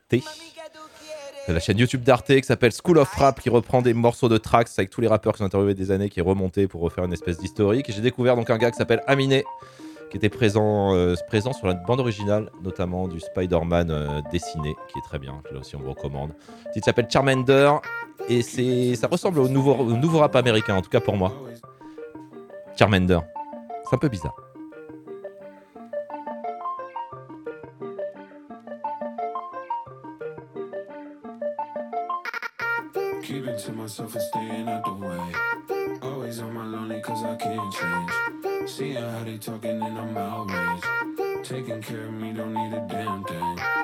Speaker 2: La chaîne YouTube d'Arte qui s'appelle School of Rap qui reprend des morceaux de tracks avec tous les rappeurs qui sont interviewés des années qui est remonté pour refaire une espèce d'historique. J'ai découvert donc un gars qui s'appelle Aminé qui était présent, euh, sur la bande originale, notamment du Spider-Man euh, dessiné, qui est très bien, là aussi on vous recommande. Le s'appelle Charmander et ça ressemble au nouveau, au nouveau rap américain, en tout cas pour moi. Charmander. C'est un peu bizarre.
Speaker 23: Keeping to myself and staying out the way. Always on my lonely cause I can't change. Seeing how they talking and I'm outraged. Taking care of me, don't need a damn thing.
Speaker 24: Yeah.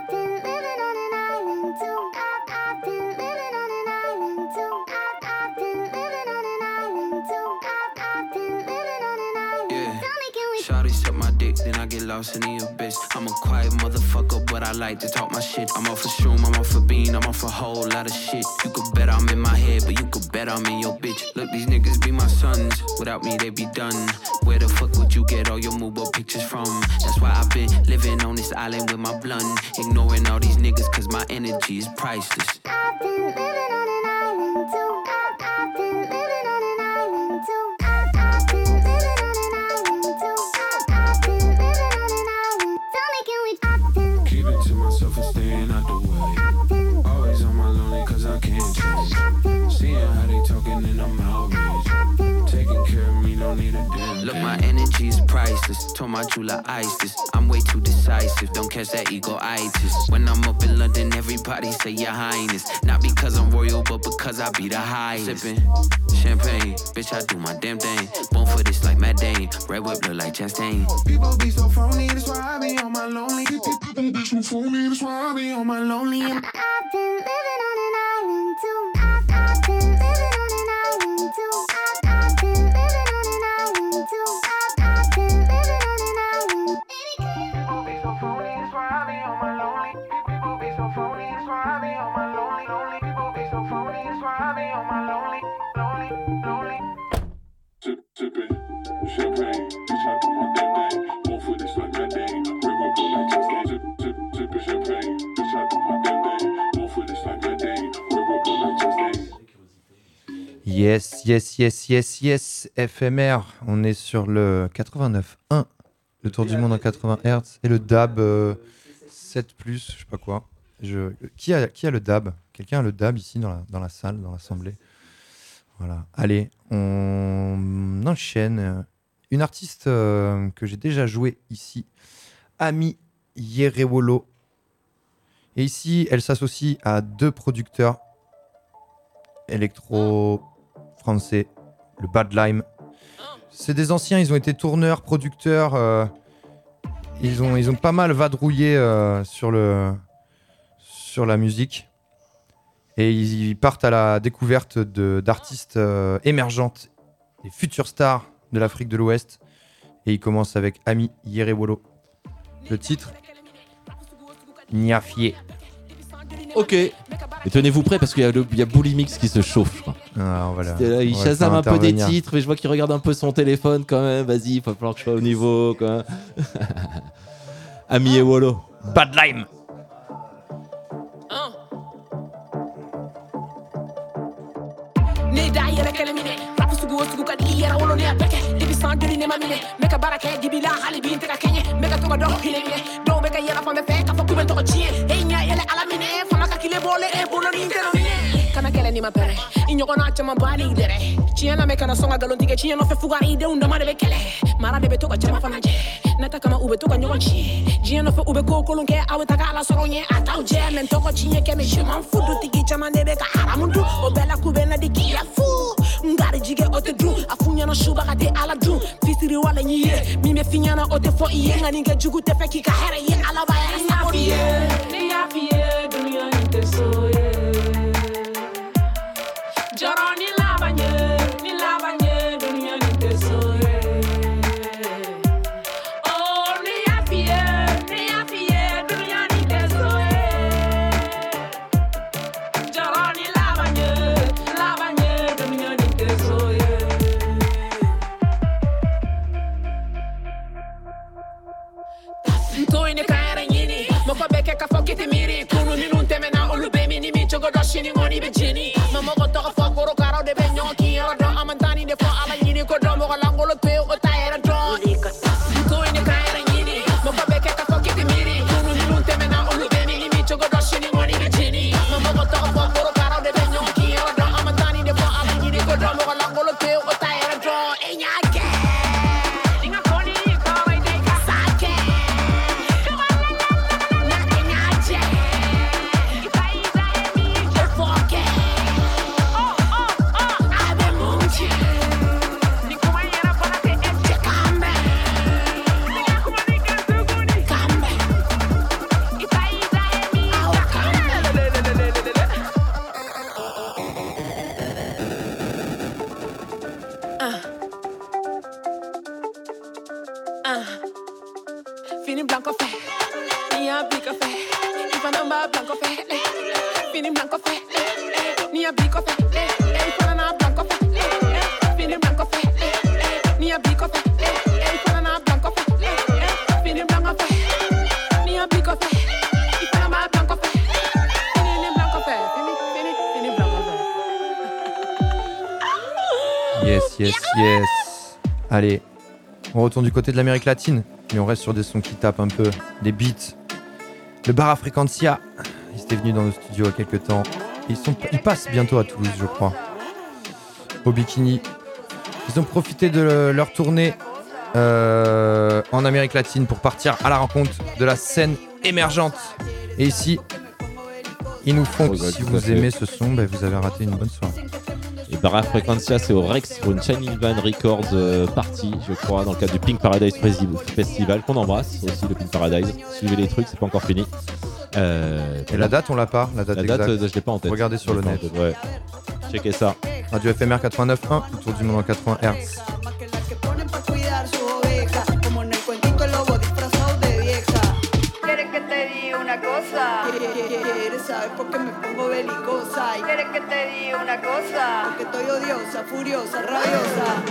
Speaker 24: Then I get lost in the abyss. I'm a quiet motherfucker, but I like to talk my shit. I'm off a shroom, I'm off a bean, I'm off a whole lot of shit. You could bet I'm in my head, but you could bet I'm in your bitch. Look, these niggas be my sons. Without me, they be done. Where the fuck would you get all your mobile pictures from? That's why I've been living on this island with my blunt. Ignoring all these niggas, cause my energy is priceless.
Speaker 23: Keeping my
Speaker 24: energy is priceless. Told my jeweler ISIS. I'm way too decisive. Don't catch that ego itis. When I'm up in London, everybody say your highness. Not because I'm royal, but because I be the highest. Sipping champagne, bitch, I do my damn thing. Born for this like Matt Dane. Red whip look like Chastain.
Speaker 25: People be so phony, that's why I be on my lonely. People be so phony, that's why I be on my lonely.
Speaker 20: I've been living on an island too.
Speaker 1: Yes, yes, yes, yes, yes, FMR. On est sur le 89.1, le tour du monde en 80 Hz, et le DAB euh, 7+, je sais pas quoi. Je... Qui, a, qui a le DAB? Quelqu'un a le DAB ici dans la, dans la salle, dans l'assemblée? Voilà. Allez, on enchaîne. Une artiste euh, que j'ai déjà joué ici, Ami Yerewolo. Et ici, elle s'associe à deux producteurs électro français, le Bad Lime. C'est des anciens, ils ont été tourneurs, producteurs. euh, ils, ont, pas mal vadrouillé euh, sur, la musique. Et ils, partent à la découverte d'artistes émergentes, des futures stars de l'Afrique de l'Ouest. Et ils commencent avec Ami Yerewolo. Le titre Niafié.
Speaker 2: Ok. Et tenez-vous prêts parce qu'il y a, le- il y a Bullimix qui se chauffe, je crois.
Speaker 1: Ah, voilà.
Speaker 2: C'était là, il
Speaker 1: On va
Speaker 2: chasame
Speaker 1: faire
Speaker 2: un peu des
Speaker 1: intervenir.
Speaker 2: titres, mais je vois qu'il regarde un peu son téléphone quand même. Vas-y, il va falloir que je sois au niveau. Quoi. Ami et Wolo.
Speaker 1: Bad Lime.
Speaker 26: Joli ne ma n bɛ ka baara kɛ la hali bi n tɛ ka to ka dɔ hinɛ minɛ dɔw bɛ ka yɛlɛ fan bɛɛ k'a fɔ k'u bɛ n e ɲɛ yɛlɛ ala minɛ fanga ka kile bɔle e bolo ni n tɛ kana kɛlɛ ni ma pɛrɛ i ɲɔgɔnna caman ba ni dɛrɛ tiɲɛ na mɛ kana sɔn ka nkalon tigɛ tiɲɛ nɔfɛ fugari denw dama de bɛ kɛlɛ mara de bɛ to ka jama fana jɛ nata kama u bɛ to ka ɲɔgɔn tiɲɛ diɲɛ nɔfɛ u bɛ ko kolon kɛ aw bɛ taga ala sɔrɔ ɲɛ a t'aw jɛ mɛ n tɔgɔ tiɲɛ kɛ mɛ m'en fous dutigi caman de bɛ ka haramu dun o bɛɛ la k'u ya fu n gari jigɛ o tɛ dun a fu ɲɛna subaga tɛ ala dun fisiri wale ɲi ye min bɛ fi ɲɛna o tɛ fɔ i ye nka nin kɛ jugu tɛ fɛ k'i ka hɛrɛ ye. Ala b'a yɛrɛ sago ye
Speaker 27: Ni y'a f'i ye. dunuya nin tɛ so ye. Jɔrɔ ni
Speaker 26: かふけてみりこの身のためなおるべみにみちょごろしにもにべじに。ま
Speaker 1: もごとがふ retourne du côté de l'Amérique latine, mais on reste sur des sons qui tapent un peu, des beats. Le bar à Frequencia, ils étaient venus dans nos studios il y a quelques temps. Ils, passent bientôt à Toulouse, je crois. Au bikini. Ils ont profité de leur tournée euh, en Amérique latine pour partir à la rencontre de la scène émergente. Et ici, ils nous font,
Speaker 2: oh, bah,
Speaker 1: si vous aimez ce son, bah, vous avez raté une bonne soirée.
Speaker 2: Et Barra Frequencia, c'est au Rex pour une Shining Van Records euh, party, je crois, dans le cadre du Pink Paradise Festival, qu'on embrasse aussi, le Pink Paradise. Suivez les trucs, c'est pas encore fini. Euh,
Speaker 1: Et la date, on l'a pas La date,
Speaker 2: la date
Speaker 1: exacte.
Speaker 2: Euh, je l'ai pas en tête.
Speaker 1: Regardez sur le net.
Speaker 2: Ouais. Ça.
Speaker 1: Radio FMR 89.1, autour du monde en 80 Hz.
Speaker 28: ¿Quieres que te diga una cosa? Porque estoy odiosa, furiosa, rabiosa.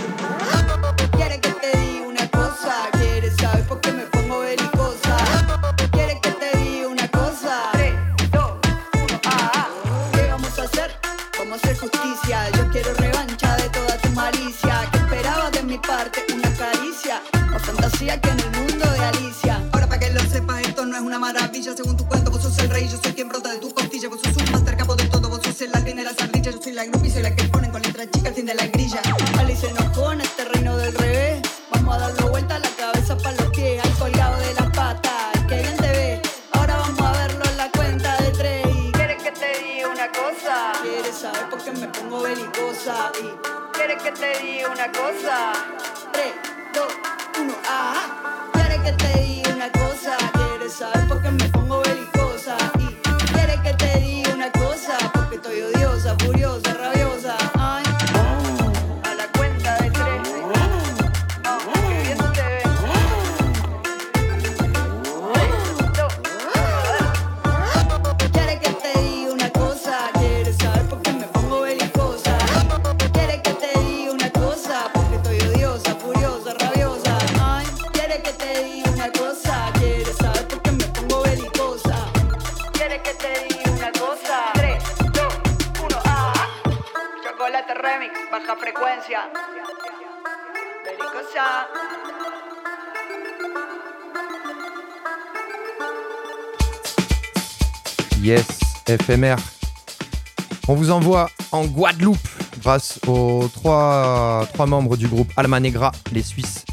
Speaker 1: On vous envoie en Guadeloupe grâce aux trois, membres du groupe Alma Negra, les Suisses,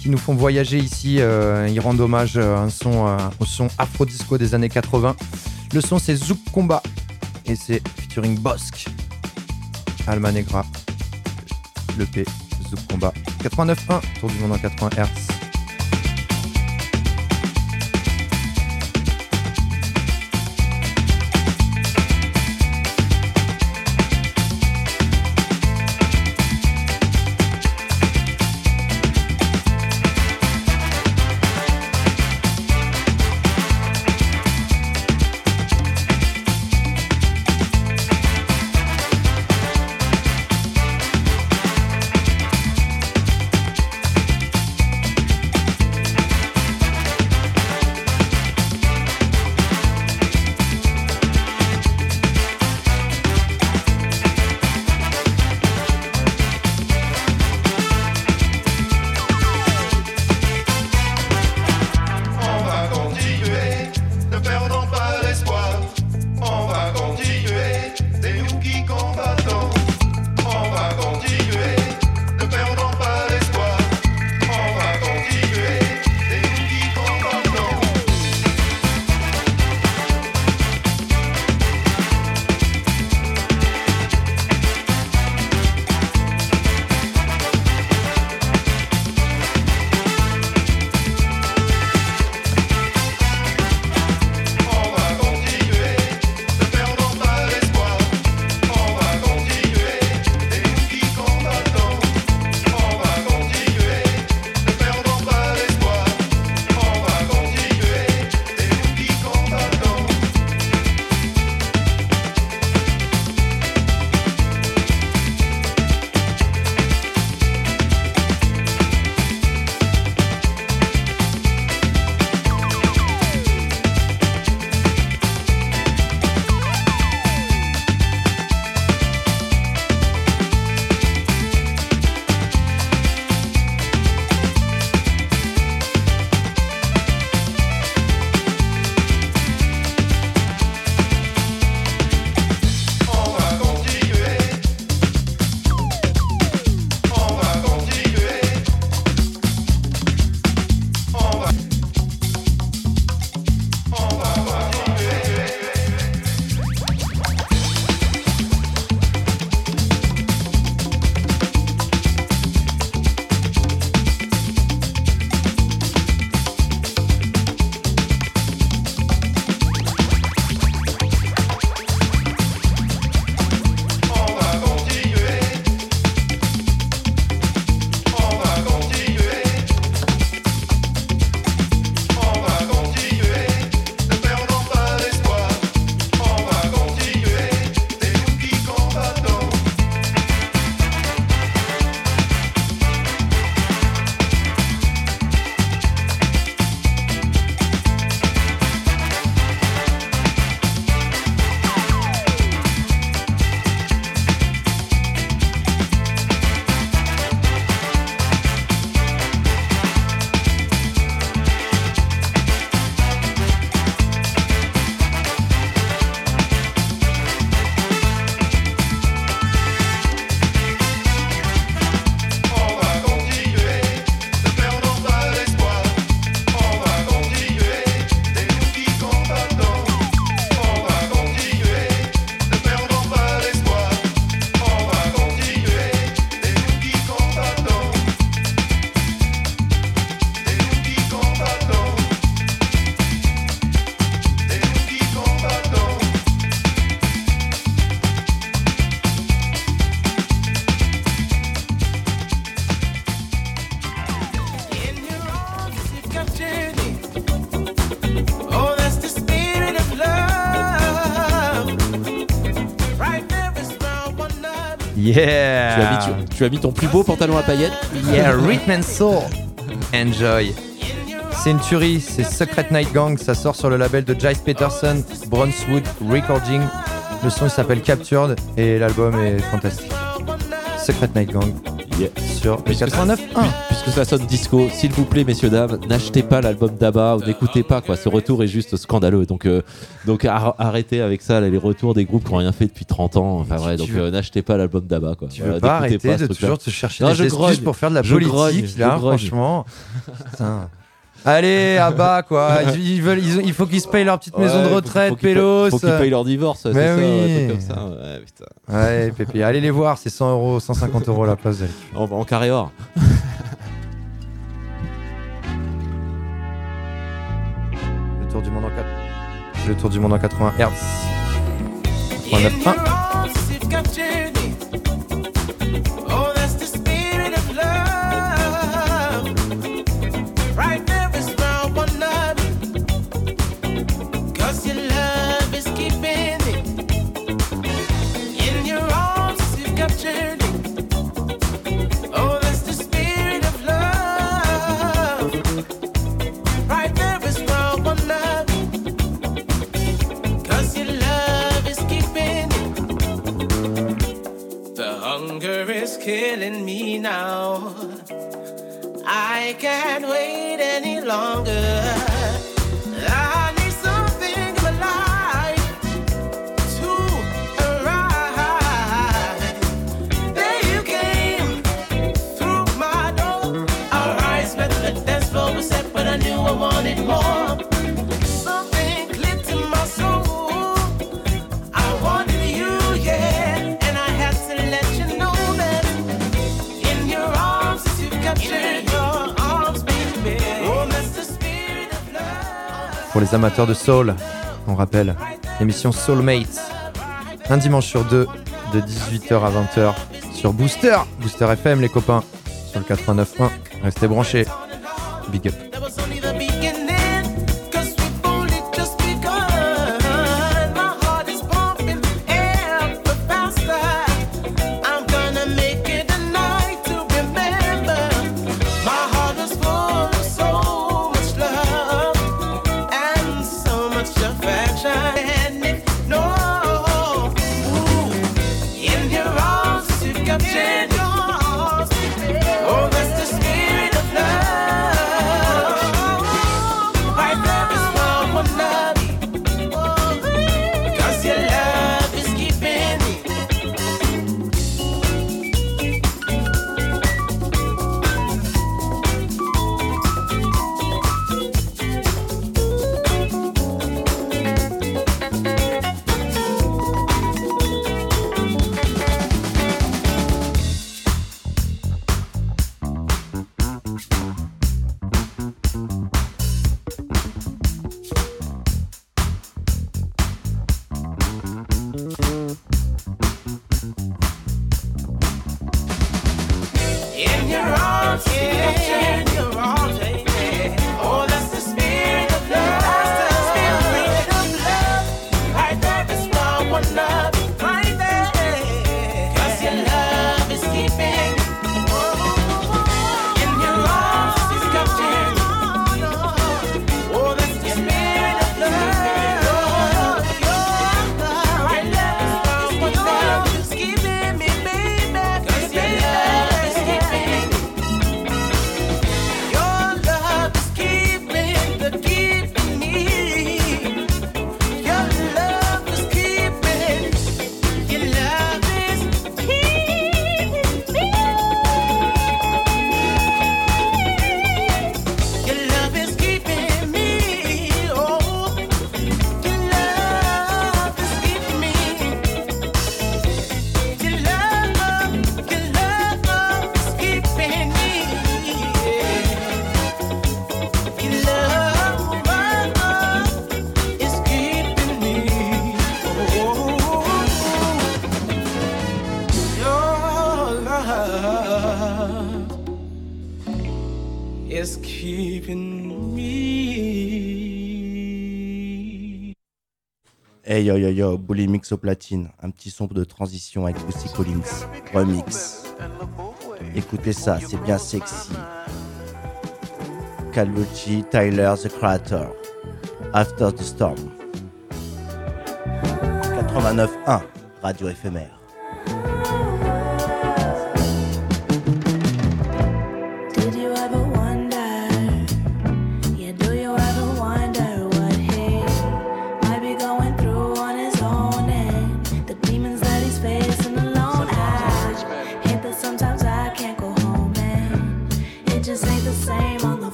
Speaker 1: qui nous font voyager ici. Euh, ils rendent hommage euh, son, euh, au son afro-disco des années 80. Le son, c'est Zouk Combat et c'est featuring Bosque. Almanegra, le P, Zouk Combat. 89.1, tour du monde en 80 Hz.
Speaker 10: Yeah
Speaker 2: tu as, mis, tu, tu as mis ton plus beau pantalon à paillettes
Speaker 10: Yeah, Rhythm and Soul. Enjoy. C'est une tuerie, c'est Secret Night Gang, ça sort sur le label de Jice Peterson, Brunswood Recording. Le son s'appelle Captured et l'album est fantastique. Secret Night Gang
Speaker 2: Yeah.
Speaker 10: sur le
Speaker 2: Puisque ça-
Speaker 10: 89.1.
Speaker 2: Puisque ça sonne disco, s'il vous plaît, messieurs, dames, n'achetez pas l'album d'Abba ou n'écoutez pas, quoi. Ce retour est juste scandaleux. Donc, euh, donc ar- arrêtez avec ça, les retours des groupes qui n'ont rien fait depuis 30 ans. Enfin, vrai, donc euh, n'achetez pas l'album d'Abba, quoi.
Speaker 10: Tu veux pas arrêter de toujours te chercher des
Speaker 2: je
Speaker 10: excuses pour faire de la
Speaker 2: Je
Speaker 10: politique,
Speaker 2: grogne,
Speaker 10: là, franchement. Putain. Allez, à bas, quoi. Ils veulent, ils il faut qu'ils se payent leur petite maison de retraite, Pélos.
Speaker 2: faut qu'ils payent leur divorce, c'est ça,
Speaker 10: oui.
Speaker 2: comme ça. Ouais, putain.
Speaker 10: Ouais, Pépé. Allez les voir, c'est 100 euros, 150 euros la place.
Speaker 2: En, en carré or.
Speaker 10: Le tour du monde en 80 Hz. 89.1.
Speaker 1: hunger is killing me now. I can't wait any longer. I need
Speaker 10: les amateurs de soul, on rappelle l'émission Soulmates. Un dimanche sur deux, de 18h à 20h sur Booster. Booster FM, les copains, sur le 89.1. Restez branchés. Big up.
Speaker 29: Hey yo yo yo, Bully Mix au platine, un petit son de transition avec Lucy Collins, remix. Écoutez ça, c'est bien sexy. Calvucci, Tyler, The Creator, After the Storm. 89.1, radio éphémère.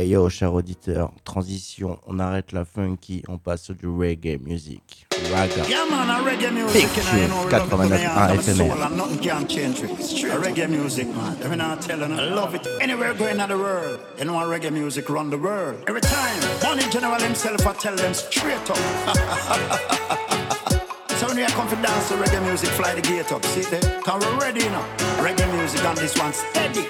Speaker 29: Hey yo, cher auditeur, transition, on arrête la funky, on passe sur du reggae music. Raga.
Speaker 22: Yeah, man, a reggae music.
Speaker 29: Big
Speaker 22: you know, you know,
Speaker 29: tune,
Speaker 22: we love it from the
Speaker 29: 89
Speaker 22: heart of the soul
Speaker 29: FMR.
Speaker 22: and nothing can change it. A reggae music, man. Tell I love it. Anywhere going in the world, you know, a reggae music run the world. Every time, Money General himself, I tell them straight up. So when we come dance to reggae music, fly the gate up. See there? Cause we're ready now. Reggae music on this one steady.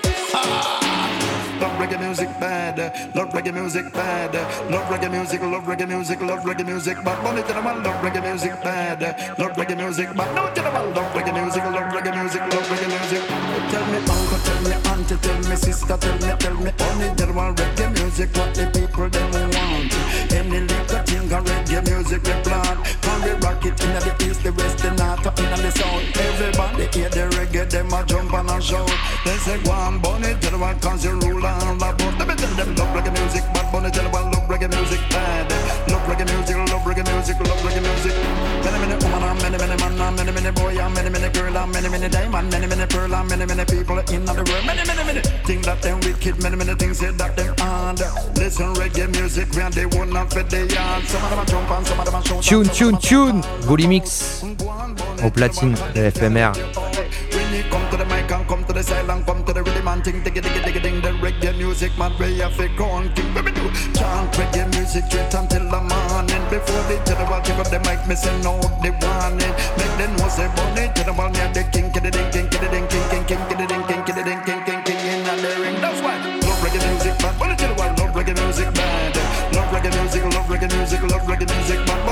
Speaker 30: Love reggae music bad, love reggae music bad, love reggae music, love reggae music, love reggae music, but money to the man, love reggae music bad, love reggae music, but no to the man, love reggae music, love reggae music, love reggae music.
Speaker 22: Tell me uncle, tell me auntie, tell me sister, tell me, tell me honey, there want reggae music, what the people them want. Any little thing of reggae music we plant, can we rock it in the east, the west, the north, in the south. Everybody hear the reggae, them a jump and a shout. They say go bunny, tell what cause you rule and about. Let me tell them love reggae music, bad bunny, many.
Speaker 1: Tune, tune, tune Volumix Au platine de FMR.
Speaker 22: the mic and come to the side and come to the rhythm and ting diggy diggy diggy ding. The reggae music man play a fake on king. Chant reggae music straight until the morning. Before the general give up the mic, me send out the warning. Make them know say bunny general near the king, kiddy ding king, kiddy ding king, king king, kiddy ding king, kiddy ding king, king king in the ring. That's
Speaker 30: why love reggae music man. Bunny general love reggae music man. Love reggae music, love reggae music, love reggae music man.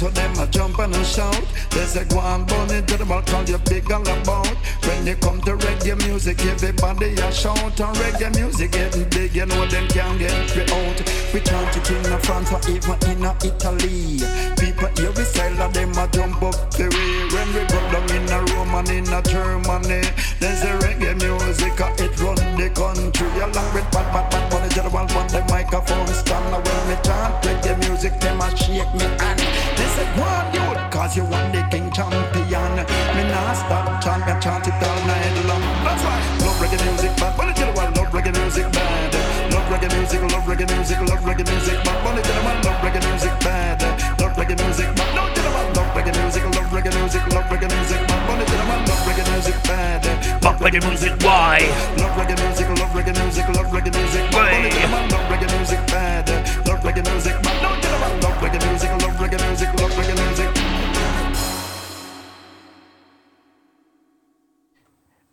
Speaker 30: So them a jump and a shout. They say go on bunny to the ball, call you big all about. When you come to reggae music, everybody a shout. And reggae music getting big, you know them can't get we out. We chant it in France or even in Italy. People here we sell and them a jump up the way. When we go down in a Rome and in a Germany, there's a reggae music, uh, it run the country. Along with bad, bad, bad, bunny to the the microphone stand. Now when me chant reggae music, them a shake me hand. They say, go you, cause you want the king champion. Me nah stop chant, me chant it all night long. That's why, love reggae music, bunny to the ball, love reggae music bad. Love reggae music, love reggae music, love reggae music, bunny to the ball, love reggae music bad. Love reggae music, bad no the love reggae music, love reggae music, love reggae music, bad bunny to the ball, love reggae music bad.
Speaker 31: Fuck reggae music, why?
Speaker 30: Love reggae music, love reggae music, love reggae music, bad bunny to the ball, love reggae music bad. Love reggae music, bad no to the ball, love reggae music, love reggae music, love reggae music.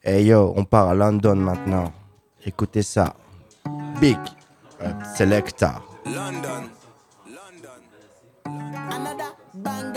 Speaker 29: Hey yo, on part à London maintenant. Écoutez ça. Big Selecta.
Speaker 21: London. Another banger.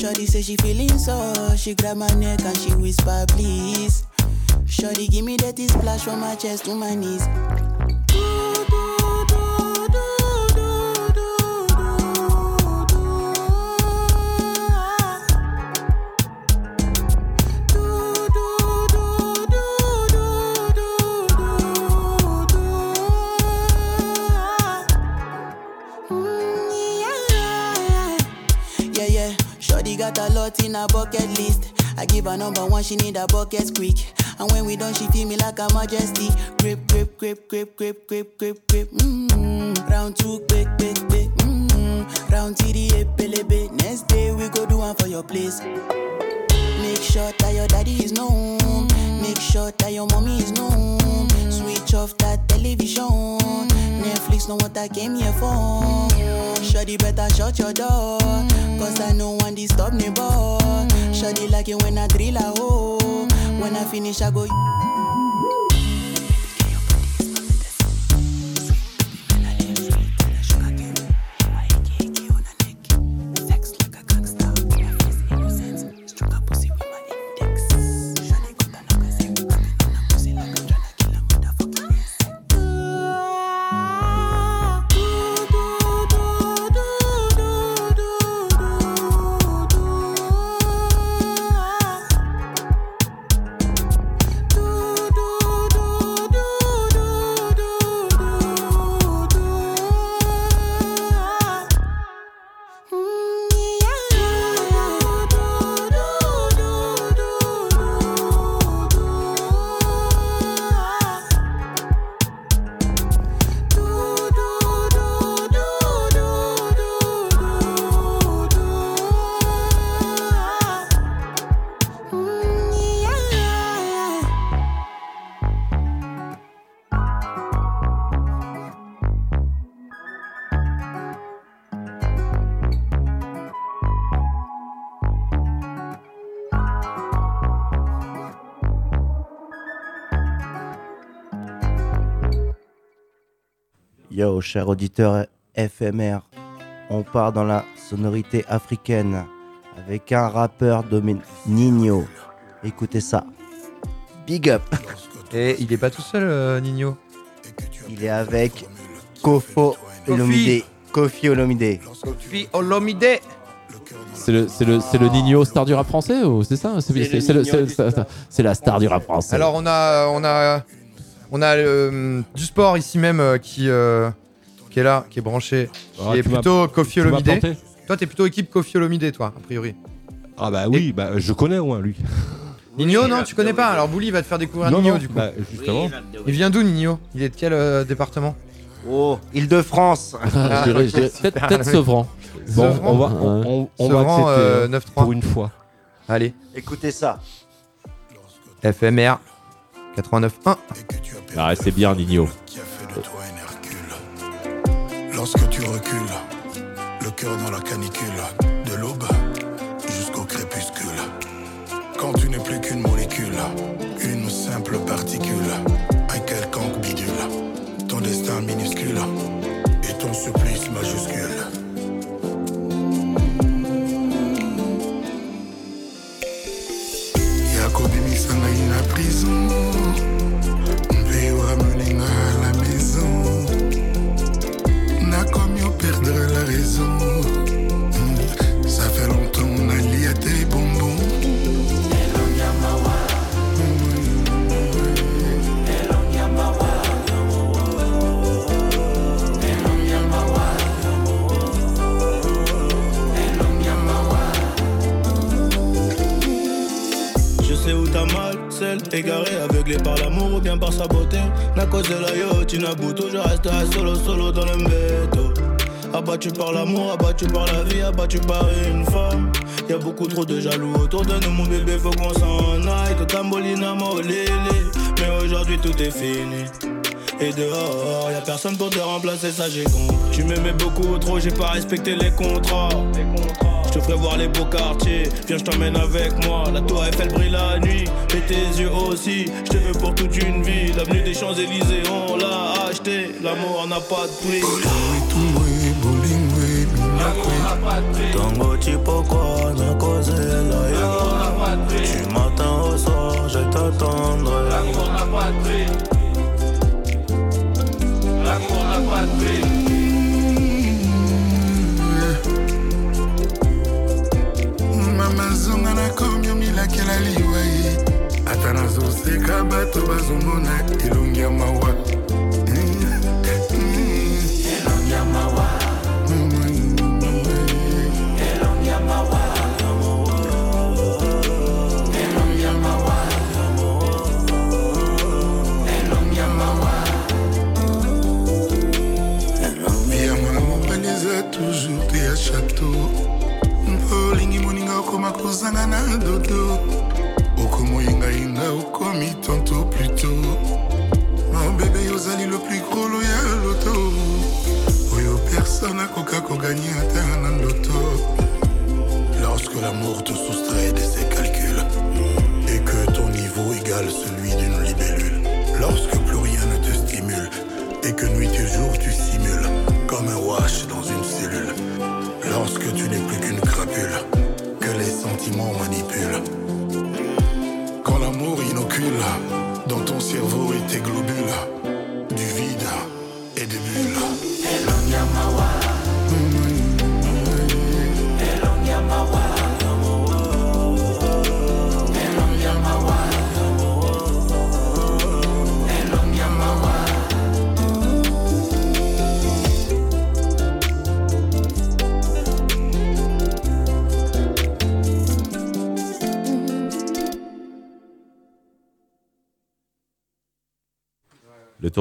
Speaker 32: Shorty say she feeling so, she grab my neck and she whisper please. Shorty give me that splash from my chest to my knees. Yeah, got a lot in her bucket list. I give her number one, she need a bucket quick. And when we done, she feel me like a majesty. Grip, grip, grip, grip, grip, grip, grip, grip. Mm-hmm. Round two, quick, quick, quick. Mm-hmm. Round three, pelebe. Next day we go do one for your place. Make sure that your daddy is known. Make sure that your mommy is known. Switch off that television. Netflix know what I came here for. Shawty better shut your door. Cause I know one disturb me, boy. Shawty like it when I drill a hole. When I finish, I go.
Speaker 29: Yo, cher auditeur FMR, on part dans la sonorité africaine avec un rappeur domin Nino. Écoutez ça. Big up.
Speaker 1: Et il est pas tout seul, euh, Nino.
Speaker 29: Il est avec Kofo Olomide. Kofi Olomide.
Speaker 1: Kofi Olomide.
Speaker 2: C'est le, c'est le, c'est le Nino star du rap français ou c'est ça? C'est c'est- c'est le- c'est- c'est- c'est la star du rap français.
Speaker 1: Alors on a, on a, on a euh, du sport ici même euh, qui, euh, qui est là, qui est branché,
Speaker 33: Ah,
Speaker 1: qui est plutôt Kofi Olomide. Toi, t'es plutôt équipe Kofi Olomide, toi, a priori.
Speaker 33: Ah bah oui, bah, je connais au moins lui.
Speaker 1: Nino, non, tu connais pas. Alors Bouli va te faire découvrir Nino du coup.
Speaker 33: bah, justement.
Speaker 1: Il vient d'où Nino? Il est de quel euh, département?
Speaker 29: Oh, Île-de-France.
Speaker 2: Dirais peut-être- Sevran.
Speaker 33: Bon,
Speaker 1: Sevran
Speaker 33: on va, on, on- on va
Speaker 1: Sevran,
Speaker 33: accepter
Speaker 1: euh, 9-3.
Speaker 33: pour une fois.
Speaker 1: Allez,
Speaker 29: Écoutez ça.
Speaker 1: FMR 89.1.
Speaker 2: Ah, c'est bien, Nino.
Speaker 34: Lorsque tu recules, le cœur dans la canicule, de l'aube jusqu'au crépuscule. Quand tu n'es plus qu'une molécule, une simple particule, un quelconque bidule, ton destin minuscule et ton supplice ça fait longtemps on a lié tes bonbons
Speaker 35: Je sais où t'as mal, celle égarée, aveuglée par l'amour ou bien par sa beauté. N'a cause de la yacht, Nabuto, je resterai solo, solo dans le métro. Abattu par l'amour, abattu par la vie, abattu par une femme. Y a beaucoup trop de jaloux autour de nous, mon bébé, faut qu'on s'en aille. Tout tambolina, molélé. Mais aujourd'hui tout est fini. Et dehors, y a personne pour te remplacer, ça j'ai compris. Tu m'aimais beaucoup trop, j'ai pas respecté les contrats. Je te ferai voir les beaux quartiers, viens je t'emmène avec moi. La tour Eiffel brille la nuit, et tes yeux aussi. Je te veux pour toute une vie. L'avenue des Champs-Élysées, on l'a acheté. L'amour n'a pas de prix. Tango chipoko la ya Du matin au soir je t'attendrai pas de prix L'amour n'a pas de prix
Speaker 34: mamazonga nakomi omilakela liwai ata nazoseka bato bazomona elongi ya mawa kozanga dodo le plus oyo personne akoka koganye ata na loto. Lorsque l'amour te soustrait de ses calculs et que ton niveau égale celui d'une libellule. Lorsque plus rien ne te stimule et que nuit et jour tu simules comme un wash dans une cellule. Lorsque tu n'es plus qu'une sentiments manipulent quand l'amour inocule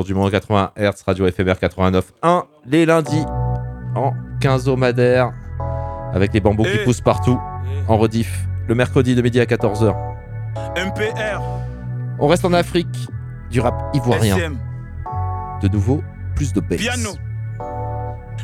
Speaker 34: Du
Speaker 2: monde 80 Hz, radio éphémère 89.1, les lundis en quinzomadaire, avec les bambous qui
Speaker 35: Eh.
Speaker 2: poussent partout, en rediff, le mercredi de midi à 14h.
Speaker 35: MPR
Speaker 2: On reste en Afrique, du rap ivoirien.
Speaker 35: SM
Speaker 2: De nouveau, plus de bass.
Speaker 35: Piano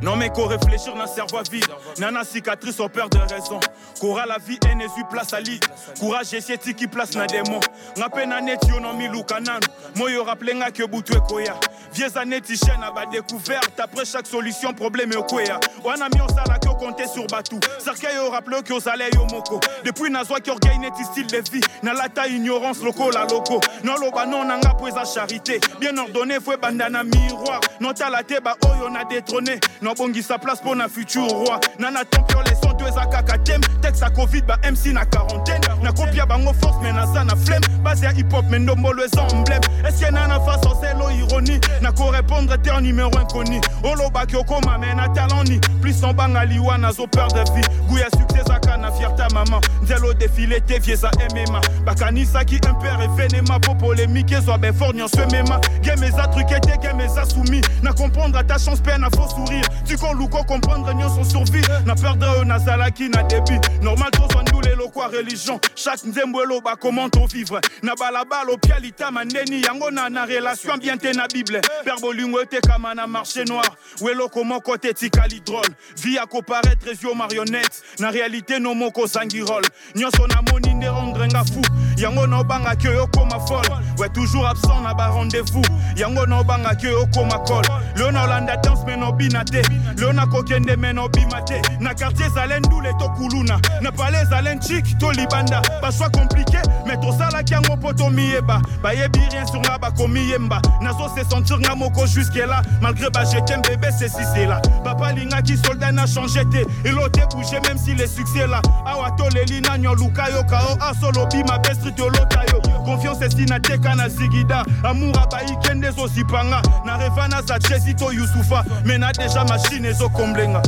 Speaker 35: Non mais qu'on réfléchir dans cerveau vide. Nana cicatrice au peur de raison. Coura la vie et n'esu place à lit Courage et qui place na démon Ngape na net yo non mi lukananu Moyo rappelé nga que boutwe koya Vieux années ti chaîne à bas découverte Après chaque solution problème yo koya Wana mi osala que compter sur batou Sarka yo rappelé que osale yo moko. Depuis nazwa qui orgueil net style de vie. Na lata ignorance loko la loco. Non loba non nanga poesa charité. Bien ordonné fouet bandana miroir. Non tala te ba oyo na détrôné. Non bongi sa place pour na futur roi. Nana tempio les sons deux à kakatem Texte à Covid ba MC na quarantaine. Na copia bango force mais na ça na flemme. Base à hip hop mais ndombo le emblème Est-ce que nana face au zélo ironie? Nako répondre te en numéro inconnu olobaki okoma me na taloni plus obanga liwa nazo perdre vie. Goût ya succès ezaka na fierté ya mama nzela odefile te vie eza emema bakanisaki impere evenema po polémike ezwa befort nyonso emema game eza truke te game eza soumis na comprendre ta chance mpe na faux sourire tikoluka comprendre nyonso survie na perdre oyo nazalaki na début normal tozwa ndula elokwa religion. Chaque nzembo eloba comment tovivre na balabala opia litama ndeni yango na na relation bien te na bible. Père etekama na marché noir. Ou eloko moko te etikali drôle vie ya koparaître ezio marionnette na réalité no moko ozangi role nyonso namoni nde rendre nga fou. Yango naobangaki oyo okoma folle. Ouais toujours absent na barendez-vous yango naobangaki oyo okoma cole leo naolanda danse me nobina te leo nakokende me te na quartier ezale ndule to kuluna na pale ezale nchik to libanda baswa komplike me tosalaki yango mpo tomiyeba bayebi rien sur nga bakomi yemba nazo se sentir nga moko juske la malgré bajete mbebe sesisela papa alingaki soldat na change te elo te bouge même si le succès la awa toleli nanyo luka yo kao asolobi mabe street olota yo confiance esi nateka na zigida. Amour abayike nde ezozipanga na reva naza jesi to yusufa. Me na deja mashine ezokomblenga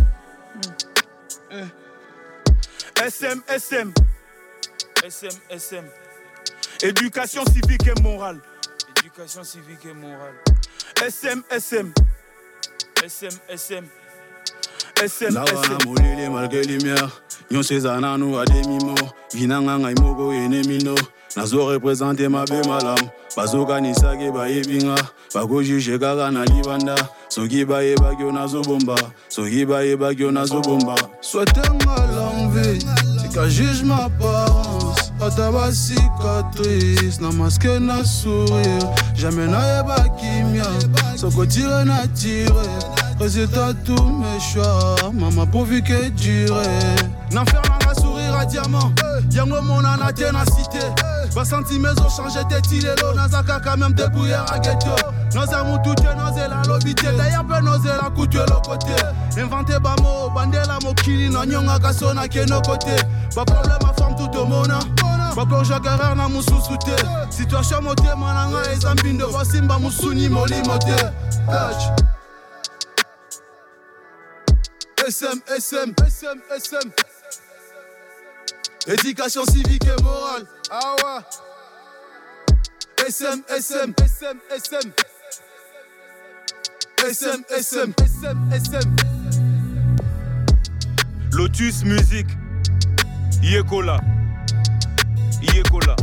Speaker 35: SM, SM. SM, SM. Éducation civique et morale. Éducation civique et morale. SM, SM. SM, SM. SM,
Speaker 36: lawa na
Speaker 35: SM.
Speaker 36: molele malgré lumière nyonso eza nanu ademimo vinanga ngai moko enemino nazorepresente mabe malamu bazokanisaki bayebi nga bakojuge kaka na libanda. Soki bayebaki yo nazobomba soki bayebaki yo nazobomba. Souhaitenga longue vie tika juge ma apparence ata basicatrice na maske na sourire. Jamais nayeba kimia sokotire na tire. Résultat tous mes choix mama pourvu que dure.
Speaker 35: N'enfer nanga sourire à diamant. Yango monana te na cité basantime ezochange te tilelo naza kaka meme débrouillère à geto noza mutu te nozela lobi te daya mpe nozela kutu eloko te invente bamo bandela mokili nanyongaka so nakenoko te baproblème aforme tout omona baplongeaka rare na mosusu te situation motema na ngai eza mbindo basimba mosuni molimo te. SM, SM, SM, SM. Éducation civique et morale. Ah ouais. SM, SM, SM, SM. SM, SM, SM, SM. Lotus Musique. Yekola. Yekola.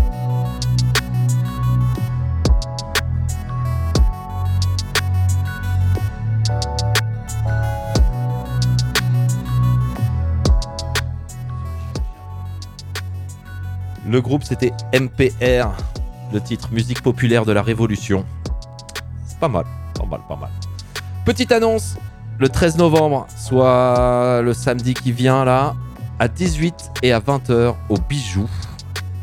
Speaker 2: Le groupe c'était MPR, le titre musique populaire de la Révolution. C'est pas mal, pas mal, pas mal. Petite annonce, le 13 novembre, soit le samedi qui vient là, à 18 et à 20h au Bijou.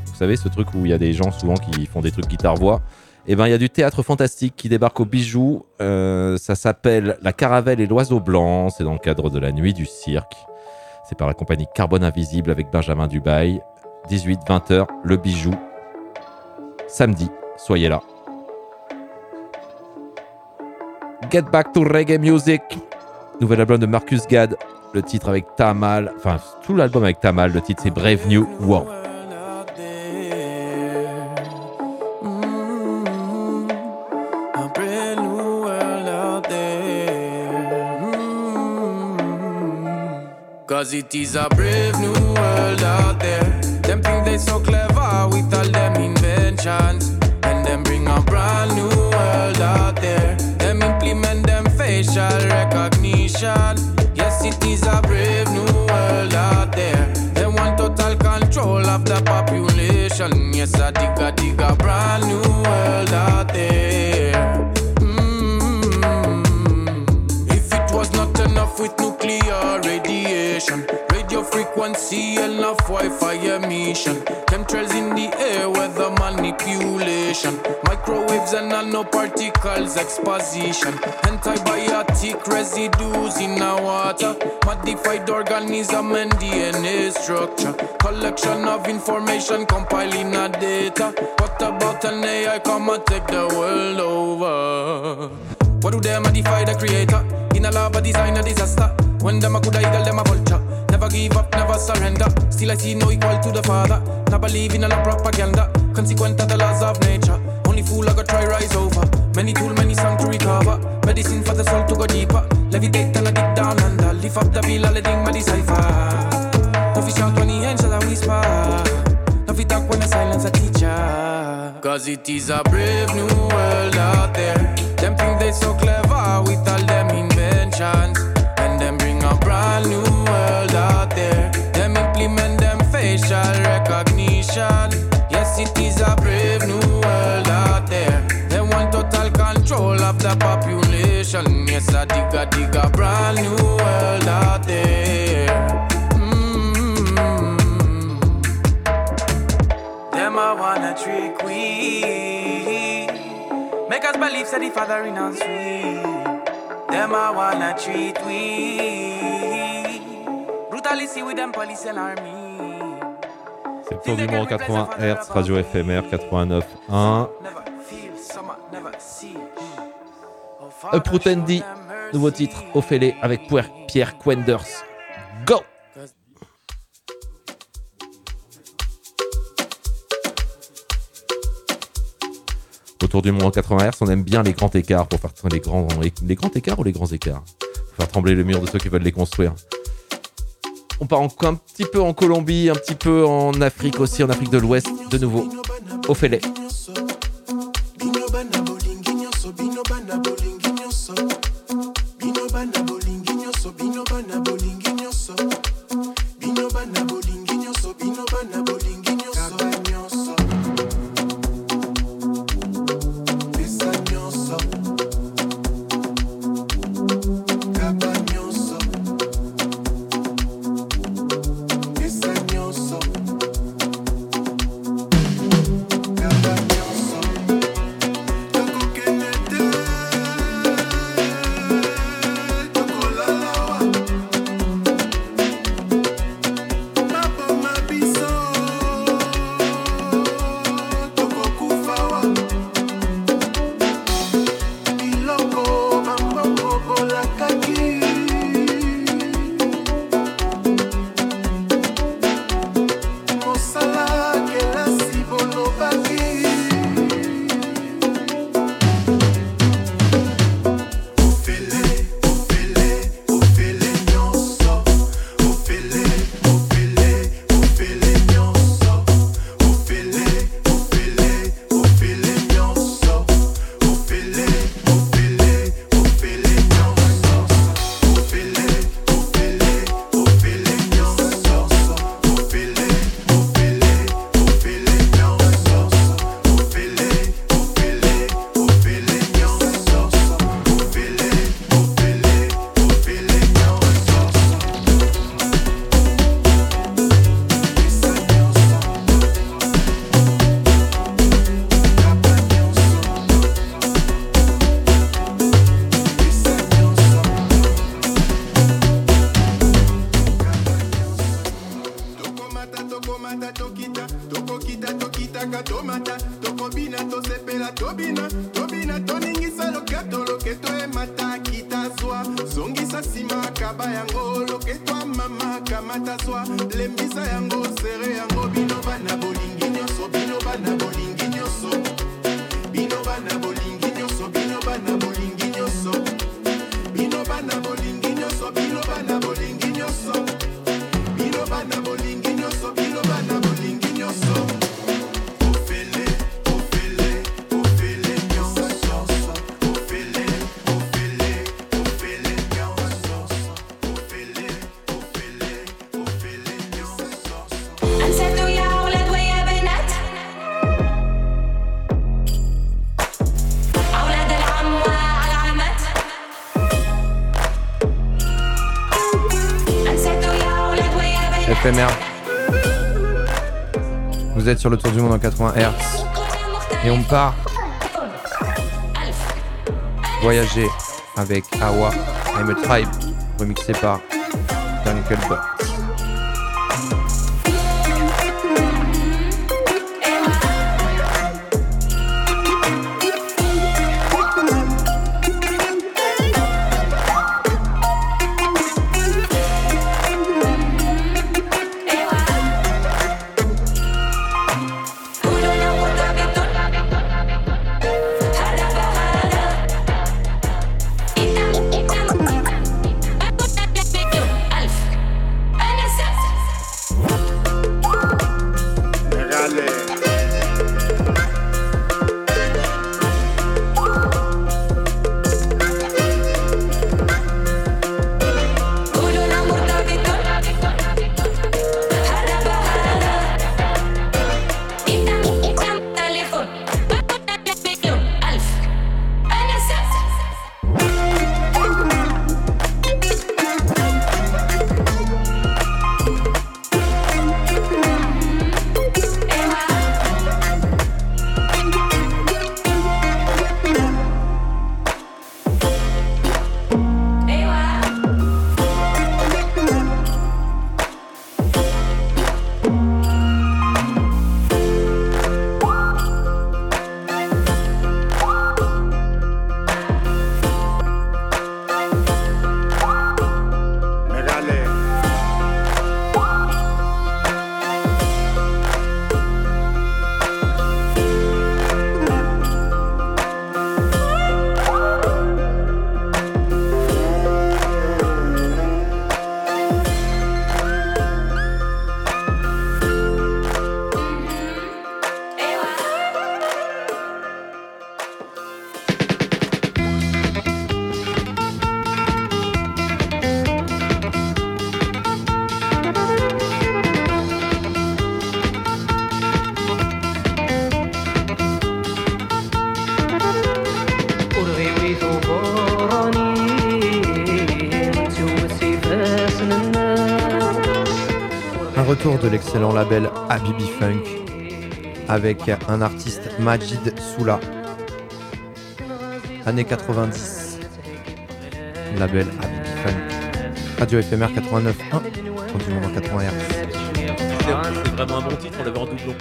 Speaker 2: Vous savez, ce truc où il y a des gens souvent qui font des trucs guitare-voix. Et ben il y a du théâtre fantastique qui débarque au Bijou. Euh, ça s'appelle La Caravelle et l'Oiseau Blanc. C'est dans le cadre de la Nuit du Cirque. C'est par la compagnie Carbone Invisible avec Benjamin Dubail. 18-20h, le bijou. Samedi, soyez là. Get Back to Reggae Music. Nouvel album de Marcus Gad. Le titre avec Tamal. Enfin, tout l'album avec Tamal. Le titre c'est Brave New World.
Speaker 10: A brave new world. Them think they so clever with all them inventions. And them bring a brand new world out there. Them implement them facial recognition. Yes, it is a brave new world out there. They want total control of the population. Yes, I dig a dig a brand new world out there. Frequency enough Wi-Fi emission, chemtrails in the air, weather manipulation, microwaves and nanoparticles exposition, antibiotic residues in our water, modified organism and DNA structure, collection of information compiling a data. What about an AI come and take the world over? What do they modify the creator? In a lava design a disaster. When them a coulda eagle, them a vulture. Never give up, never surrender. Still I see no equal to the father. Never believe in a lot propaganda. Consequent of the laws of nature. Only fool I go try rise over. Many tool, many song to recover. Medicine for the soul to go deeper. Levitate and I dig down under. Lift up the bill, all the thing my decipher. No fi shout when the angel a whisper. No fi talk when the silence a teacher. Cause it is a brave new world out there. Them think they so clever with all them inventions. The population. Yes, I dig a dig a brand new world out there. Mm. Them a wanna trick we. Make us believe that the father in us sweet. Them a wanna treat we. Brutally see with them police and army.
Speaker 37: C'est le tour du monde 80 Hz, radio éphémère 89.1. Uproot Andy, nouveau titre, Ophélie avec Pierre Quenders. Go! Autour du monde en 80 Hz, on aime bien les grands écarts pour faire les grands, grands écarts ou les grands écarts? Pour faire trembler le mur de ceux qui veulent les construire. On part en- un petit peu en Colombie, un petit peu en Afrique aussi, en Afrique de l'Ouest, de nouveau. Ophélie.
Speaker 1: Sur le tour du monde en 80 Hz. Et on part voyager avec Awa I'm a Tribe, remixé par Dunkelbot. Label Habibi Funk avec un artiste Majid Soula. Années 90. Label Habibi Funk. Radio éphémère 89.1. Continuons dans 80 Hz.
Speaker 2: C'est vraiment un bon titre, on l'avait en doublon.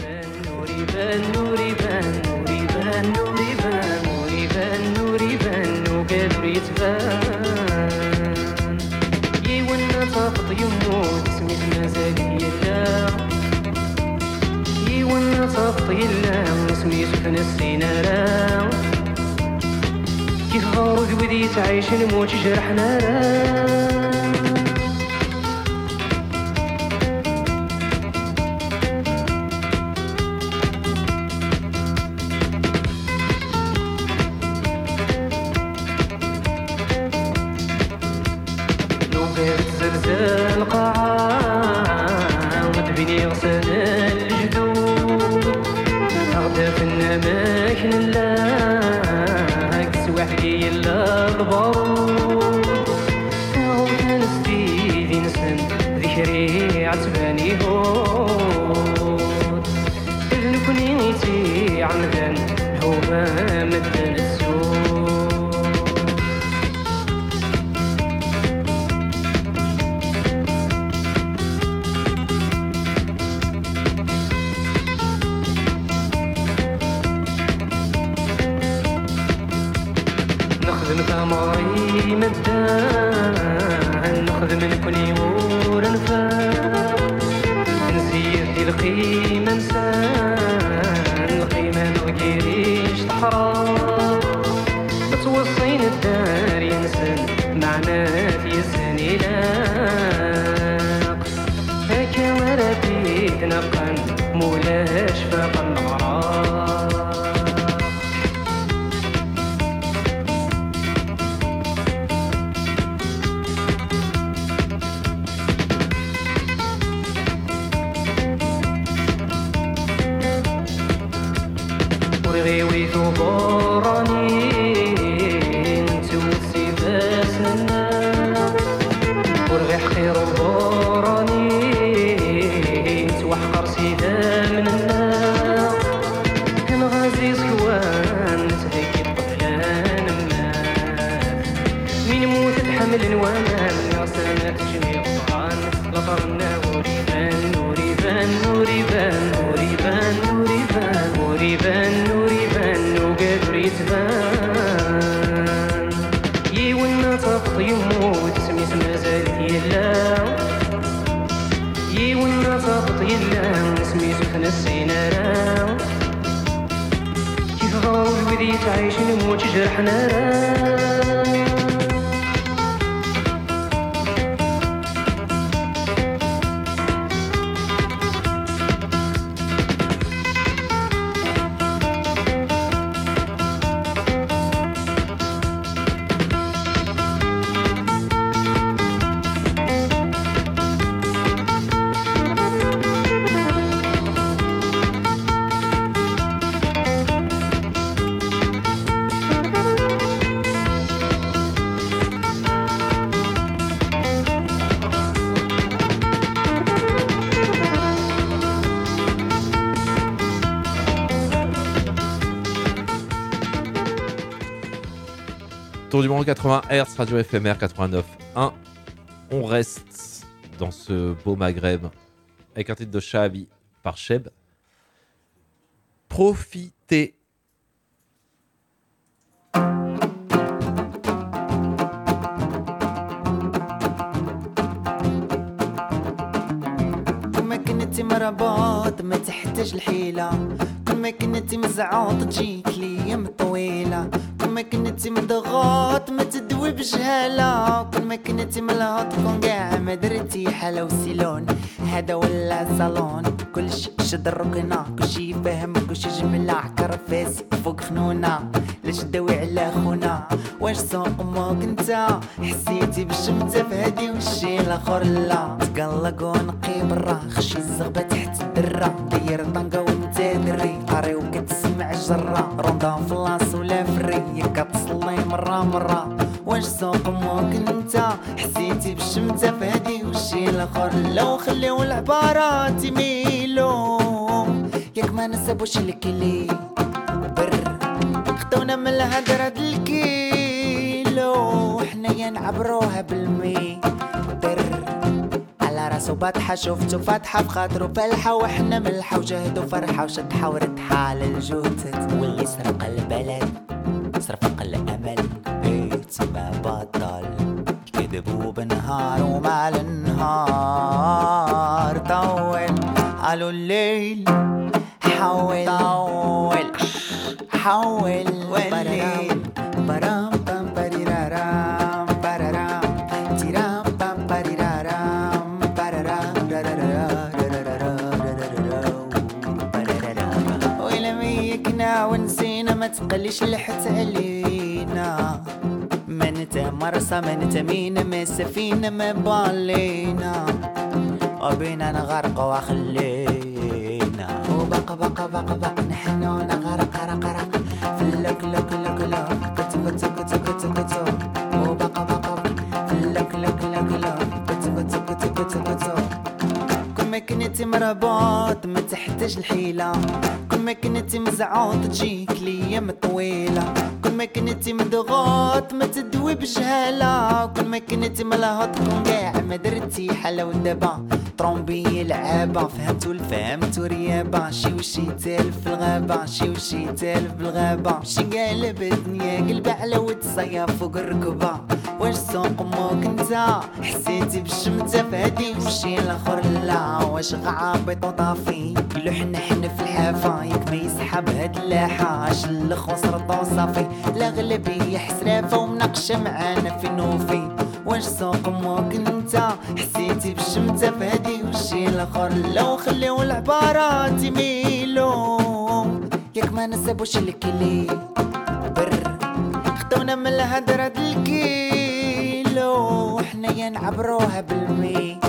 Speaker 38: ونصط يلا سميتو حنسينا راه كيف غرق بديت عايش نموت جرحنا راه
Speaker 2: 180 Hz, radio FMR 89.1. On reste dans ce beau Maghreb avec un titre de Shahabi par Cheb. Profitez.
Speaker 39: كل ما كنتي مزعوط تجيك ليام طويلة كل ما كنتي مضغوط ما تدوي بجهالة. كل ما كنتي ملهوط كون قاع ما درتي حالة وسيلون. هذا ولا صالون. كلشي شد الركنة كلشي فاهم كلشي جملة عكر فاسي فوق خنونة لاش داوي على خونا؟ واش سوق أمك أنت؟ حسيتي بالشمتة في هادي والشي الآخر لا. تقلق ونقي برا. خشي الزغبة تحت الدرة. داير طنقة وانت دري. الجرة روندون في لاص ولا فري كتصلي مرة مرة. واش سوق أمك انت؟ حسيتي بالشمتة في هادي والشي الآخر. لو خليو العبارات يميلو. ياك ما نسبوش الكلي بر خدونا من الهدرة الكيلو. حنايا نعبروها بالمي. بر. راسه وبطحة شفته فتحة بخاطره فلحة وإحنا ملحة وجهد وفرحة وشطحة وردحة على الجهد. واللي سرق البلد سرق الأمل بيت ما بطل كذبوا بنهار وما النهار طول قالوا الليل حول. طول حول. والليل برام. ما تقلش لحت علينا. ما نتا مرسى ما نتا مين ما سفينة ما بالينا. وبينا نغرق وخلينا. وبق بق بق بق نحن نغرق رق رق. في لك لوك لك. لوك كت كت كت كت. كت وبق لوك كون ما كنت مربوط ما تحتاج الحيلة. ما كنت مزعوط تجيك ليام طويلة كل ما كنت مضغوط ما تدوي بجهالة. كل ما كنت ملهط كون قاع ما درتي حلا ودابا طرومبي لعابة فهمتو الفهمتو ريابة شي وشي تالف في الغابة شي وشي تالف بالغابة. شي قالب الدنيا قلب على ود صيا فوق الركبة. واش سوق موك انت؟ حسيتي بالشمتة فهادي وشي الآخر لا. واش غعابط وطافي؟ لحنا حنا في الحافة ياك ما يسحب هاد اللاحة. اش الاخ وصرط وصافي الاغلبية حسرافة ومناقشة معانا في نوفي. واش سوق موك انت؟ حسيتي بالشمتة فهادي وشي الآخر. لو خليو العبارات يميلو. ياك ما نسبوش الكلي بر. خدونا من الهدرة الكيلو. حنايا نعبروها بالمي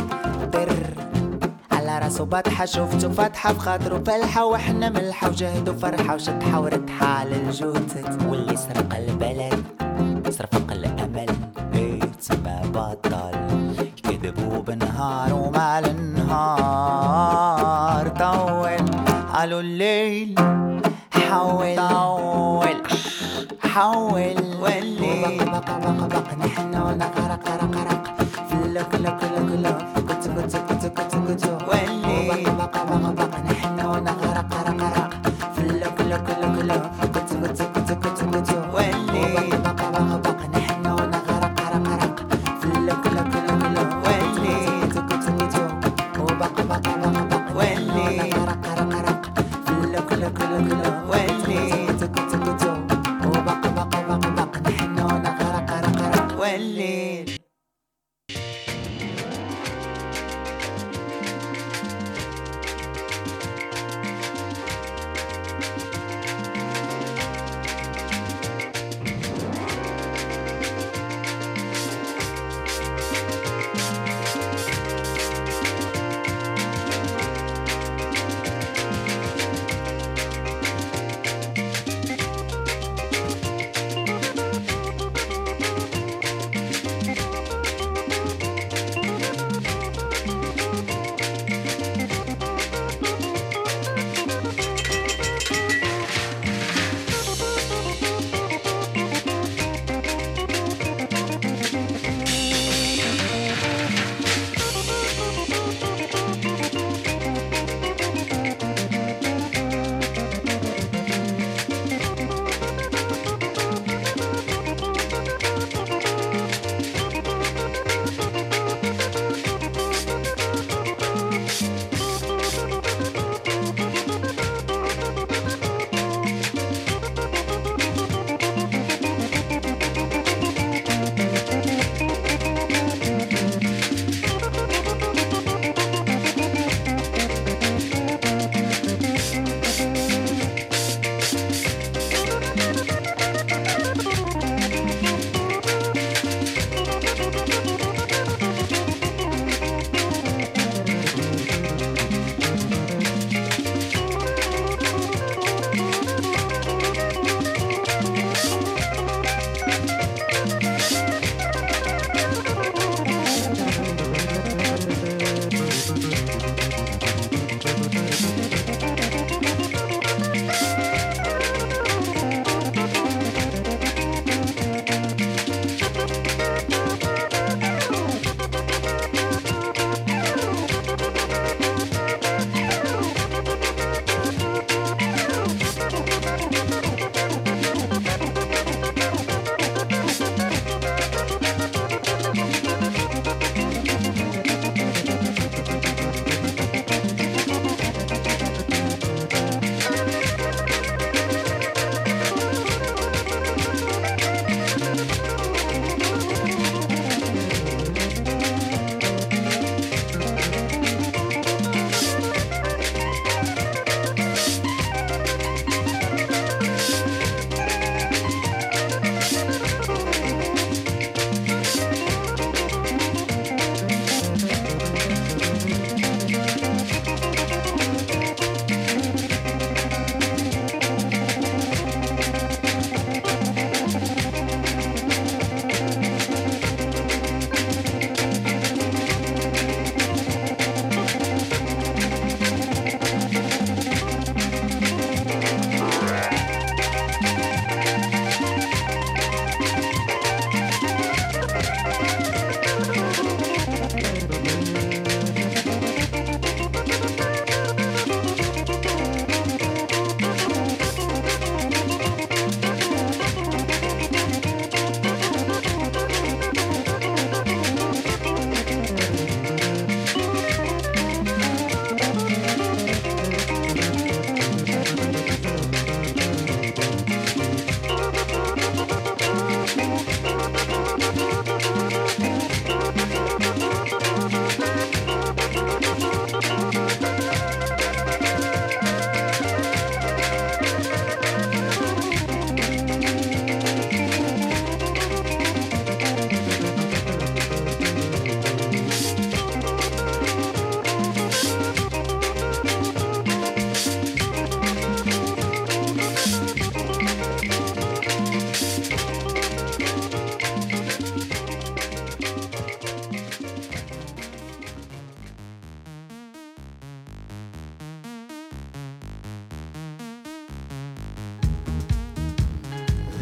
Speaker 39: بر على راسو بطحة شفتو فاتحة بخاطرو فالحة وحنا ملحة وجهدو فرحة وشطحة ورتحة للجوتت واللي سرق البلد سرفق الأمل. إيه تسمى بطل كذبوا بنهار ومع النهار طول قالوا الليل حول. طول حول والليل. بقى بقى بقى نحن نغرق غرق غرق في اللك لك لك لك.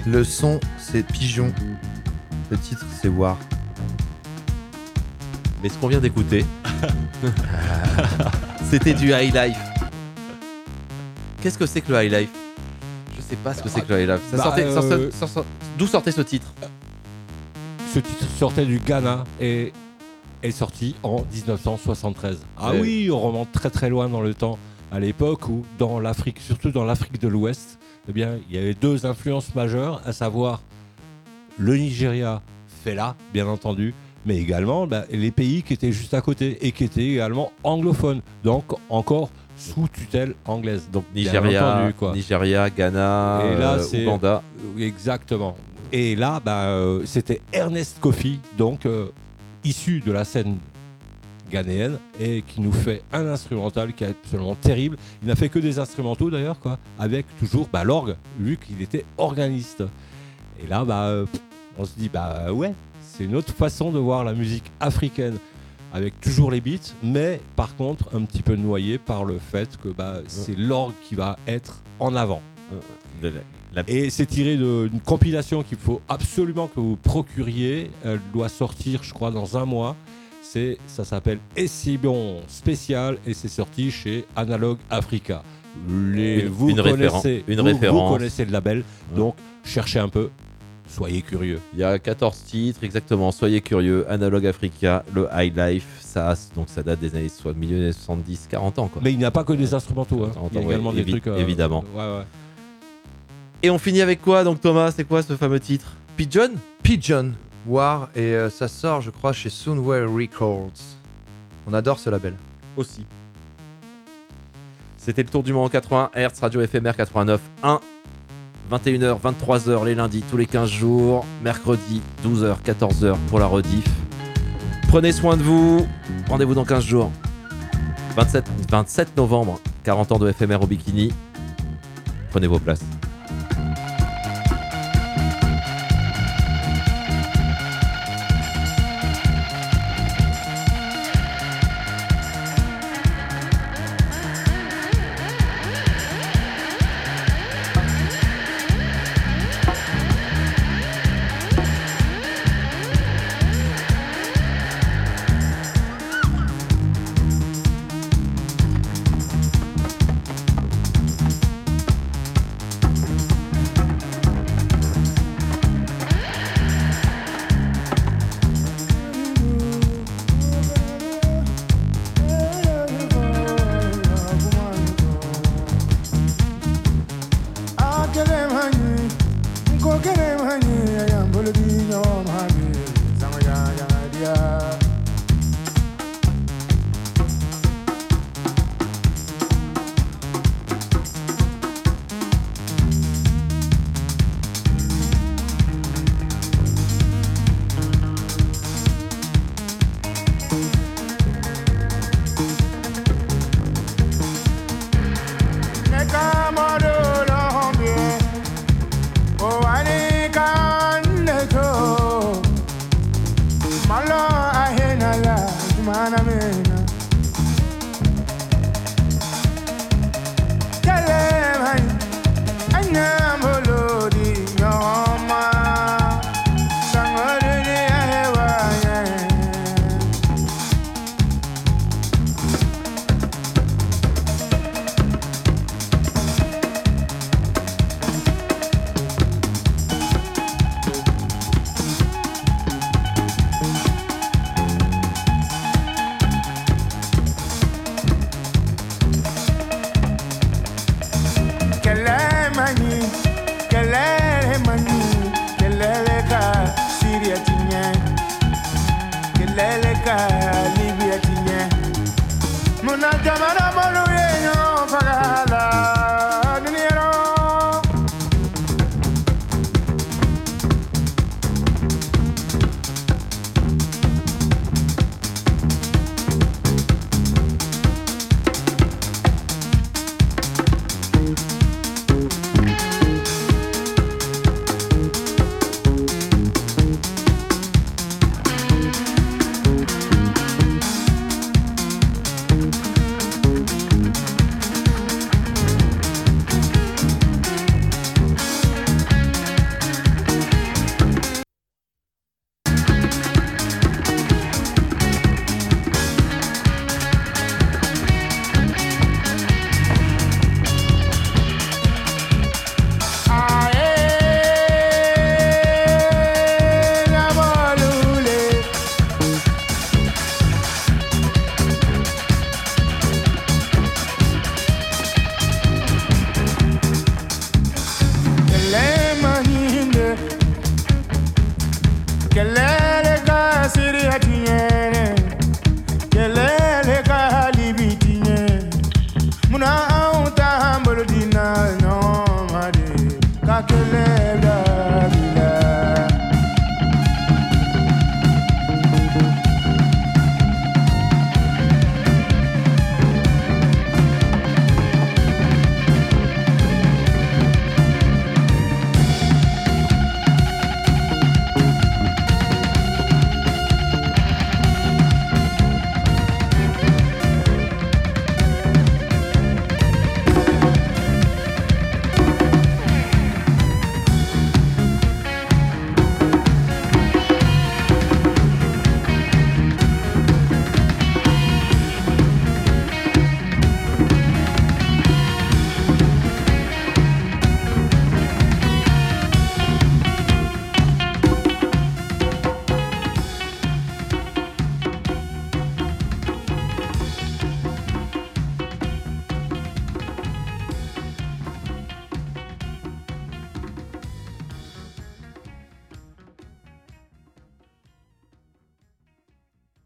Speaker 1: Le son, c'est Pigeon. Le titre, c'est War.
Speaker 2: Mais ce qu'on vient d'écouter, c'était du high life. Qu'est-ce que c'est que le high life? Je sais pas ce que c'est que le high life. Ça
Speaker 33: Bah,
Speaker 2: sortait-
Speaker 33: euh,
Speaker 2: D'où sortait ce titre?
Speaker 33: Ce titre sortait du Ghana et est sorti en 1973. Ah
Speaker 2: Ouais.
Speaker 33: oui, on remonte très très loin dans le temps. À l'époque où, dans l'Afrique, surtout dans l'Afrique de l'Ouest, eh bien, il y avait deux influences majeures, à savoir le Nigeria, Fela, bien entendu, mais également bah, les pays qui étaient juste à côté et qui étaient également anglophones, donc encore sous tutelle anglaise. Donc
Speaker 2: Nigeria, Nigeria, Ghana,
Speaker 33: et là,
Speaker 2: euh, Ouganda.
Speaker 33: Exactement. Et là, bah, euh, c'était Ernest Kofi, donc euh, issu de la scène ghanéenne et qui nous fait un instrumental qui est absolument terrible. Il n'a fait que des instrumentaux d'ailleurs, quoi, avec toujours bah, l'orgue, vu qu'il était organiste. Et là, bah, on se dit, bah ouais, c'est une autre façon de voir la musique africaine avec toujours les beats, mais par contre un petit peu noyé par le fait que bah, c'est l'orgue qui va être en avant. Et c'est tiré d'une compilation qu'il faut absolument que vous procuriez. Elle doit sortir, je crois, dans un mois. C'est, ça s'appelle Essibion spécial et c'est sorti chez Analog Africa. Les,
Speaker 2: Une-
Speaker 33: vous,
Speaker 2: une référen-
Speaker 33: connaissez,
Speaker 2: une
Speaker 33: vous-
Speaker 2: référence.
Speaker 33: vous connaissez le label, donc cherchez un peu, soyez curieux.
Speaker 2: Il y a 14 titres, exactement. Soyez curieux. Analogue Africa, le High Life. Ça, donc ça date des années soit milieu des années 70, 40 ans. Quoi.
Speaker 33: Mais il n'y a pas que des instrumentaux, hein. il y a
Speaker 2: ouais,
Speaker 33: également des trucs. euh,
Speaker 2: évidemment.
Speaker 33: ouais, ouais.
Speaker 2: Et on finit avec quoi donc Thomas? C'est quoi ce fameux titre? Pigeon?
Speaker 1: Pigeon War et euh, ça sort je crois chez Soundware Records. On adore ce label.
Speaker 2: Aussi. C'était le tour du monde en 80 Hz, radio éphémère 89 1. 21h, 23h les lundis, tous les 15 jours. Mercredi, 12h, 14h pour la rediff. Prenez soin de vous. Rendez-vous dans 15 jours. 27, 27 novembre, 40 ans de éphémère au bikini. Prenez vos places.